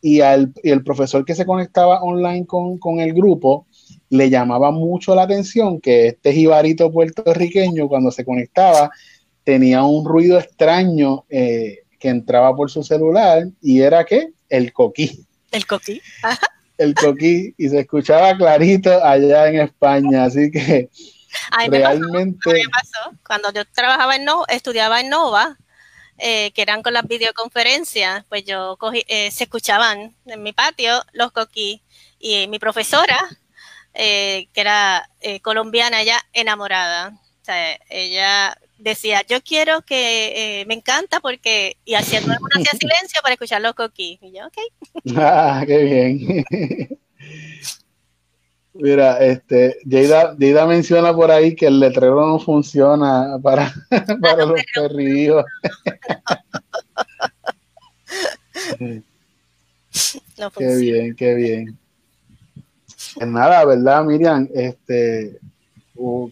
Y, al, y el profesor que se conectaba online con, con el grupo le llamaba mucho la atención que este jibarito puertorriqueño cuando se conectaba tenía un ruido extraño eh, que entraba por su celular y era que el coquí. El coquí. El coquí y se escuchaba clarito allá en España, así que realmente... Cuando yo trabajaba en Nova, estudiaba en Nova, eh, que eran con las videoconferencias, pues yo cogí, eh, se escuchaban en mi patio los coquí y mi profesora eh, que era eh, colombiana, ya enamorada. O sea, ella decía, yo quiero que, eh, me encanta porque, y haciendo alguna hacía silencio para escuchar los coquí. Y yo, ok. Ah, qué bien. Mira, este, Jada, menciona por ahí que el letrero no funciona para, para los perrillos. No qué bien, qué bien. Pues nada, ¿verdad, Miriam? Este,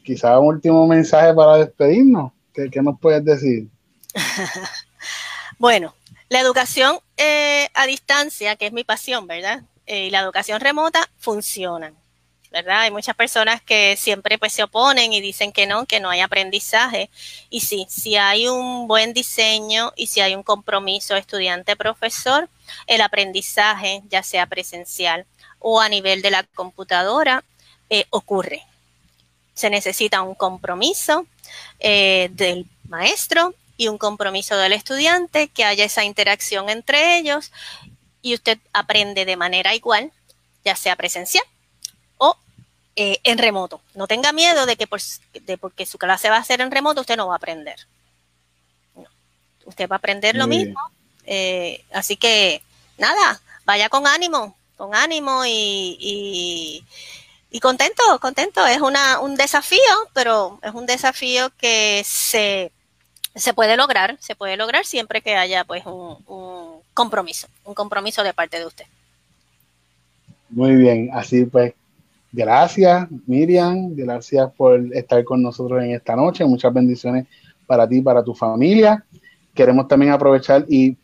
quizá un último mensaje para despedirnos. ¿Qué, nos puedes decir? bueno, la educación eh, a distancia, que es mi pasión, ¿verdad? Eh, y la educación remota funcionan, ¿verdad? Hay muchas personas que siempre pues se oponen y dicen que no, que no hay aprendizaje. Y sí, si hay un buen diseño y si hay un compromiso estudiante-profesor, el aprendizaje, ya sea presencial o a nivel de la computadora eh, ocurre. Se necesita un compromiso eh, del maestro y un compromiso del estudiante, que haya esa interacción entre ellos y usted aprende de manera igual, ya sea presencial eh, en remoto. No tenga miedo de que porque su clase va a ser en remoto, usted no va a aprender. Usted va a aprender lo mismo. así que, nada, vaya con ánimo, con ánimo y, y, contento, contento. Es una, un desafío, pero es un desafío que se, se puede lograr, se puede lograr siempre que haya pues un, un compromiso, un compromiso de parte de usted. Muy bien, así pues, gracias Miriam, gracias por estar con nosotros en esta noche, muchas bendiciones para ti para tu familia. Queremos también aprovechar y,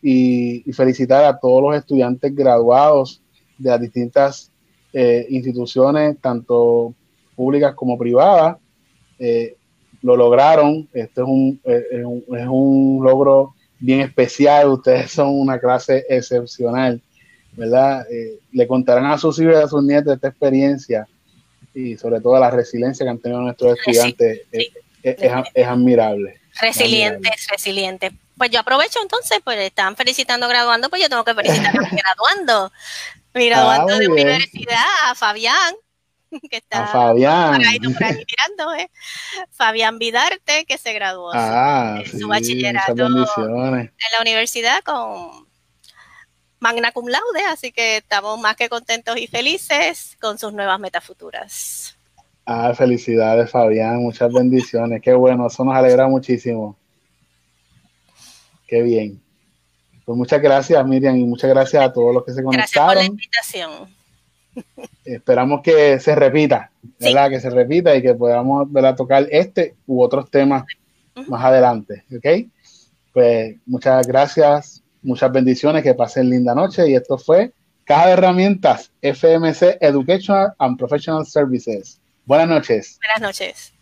felicitar a todos los estudiantes graduados de las distintas eh, instituciones, tanto públicas como privadas. Eh, lo lograron. Esto es un, eh, es un, es un logro bien especial. Ustedes son una clase excepcional, ¿verdad? le contarán a sus hijos y a sus nietos esta experiencia y sobre todo la resiliencia que han tenido nuestros estudiantes. es, es, admirable. Resilientes, resilientes. Pues yo aprovecho entonces, pues están felicitando graduando, pues yo tengo que felicitar a graduando. Mira, ah, de universidad, a Fabián, que está a Fabián. mirando, ¿eh? Fabián Vidarte, que se graduó ah, su bachillerato en la universidad con magna cum laude, así que estamos más que contentos y felices con sus nuevas metas futuras. Ah, felicidades Fabián, muchas bendiciones, qué bueno, eso nos alegra muchísimo. Qué bien. Pues muchas gracias, Miriam, y muchas gracias a todos los que se conectaron. Gracias por la invitación. Esperamos que se repita, ¿verdad? Que se repita y que podamos ¿verdad? tocar este u otros temas más adelante, ¿ok? Pues muchas gracias, Muchas bendiciones, que pasen linda noche. Y esto fue Caja de Herramientas FMC Educational and Professional Services. Buenas noches. Buenas noches.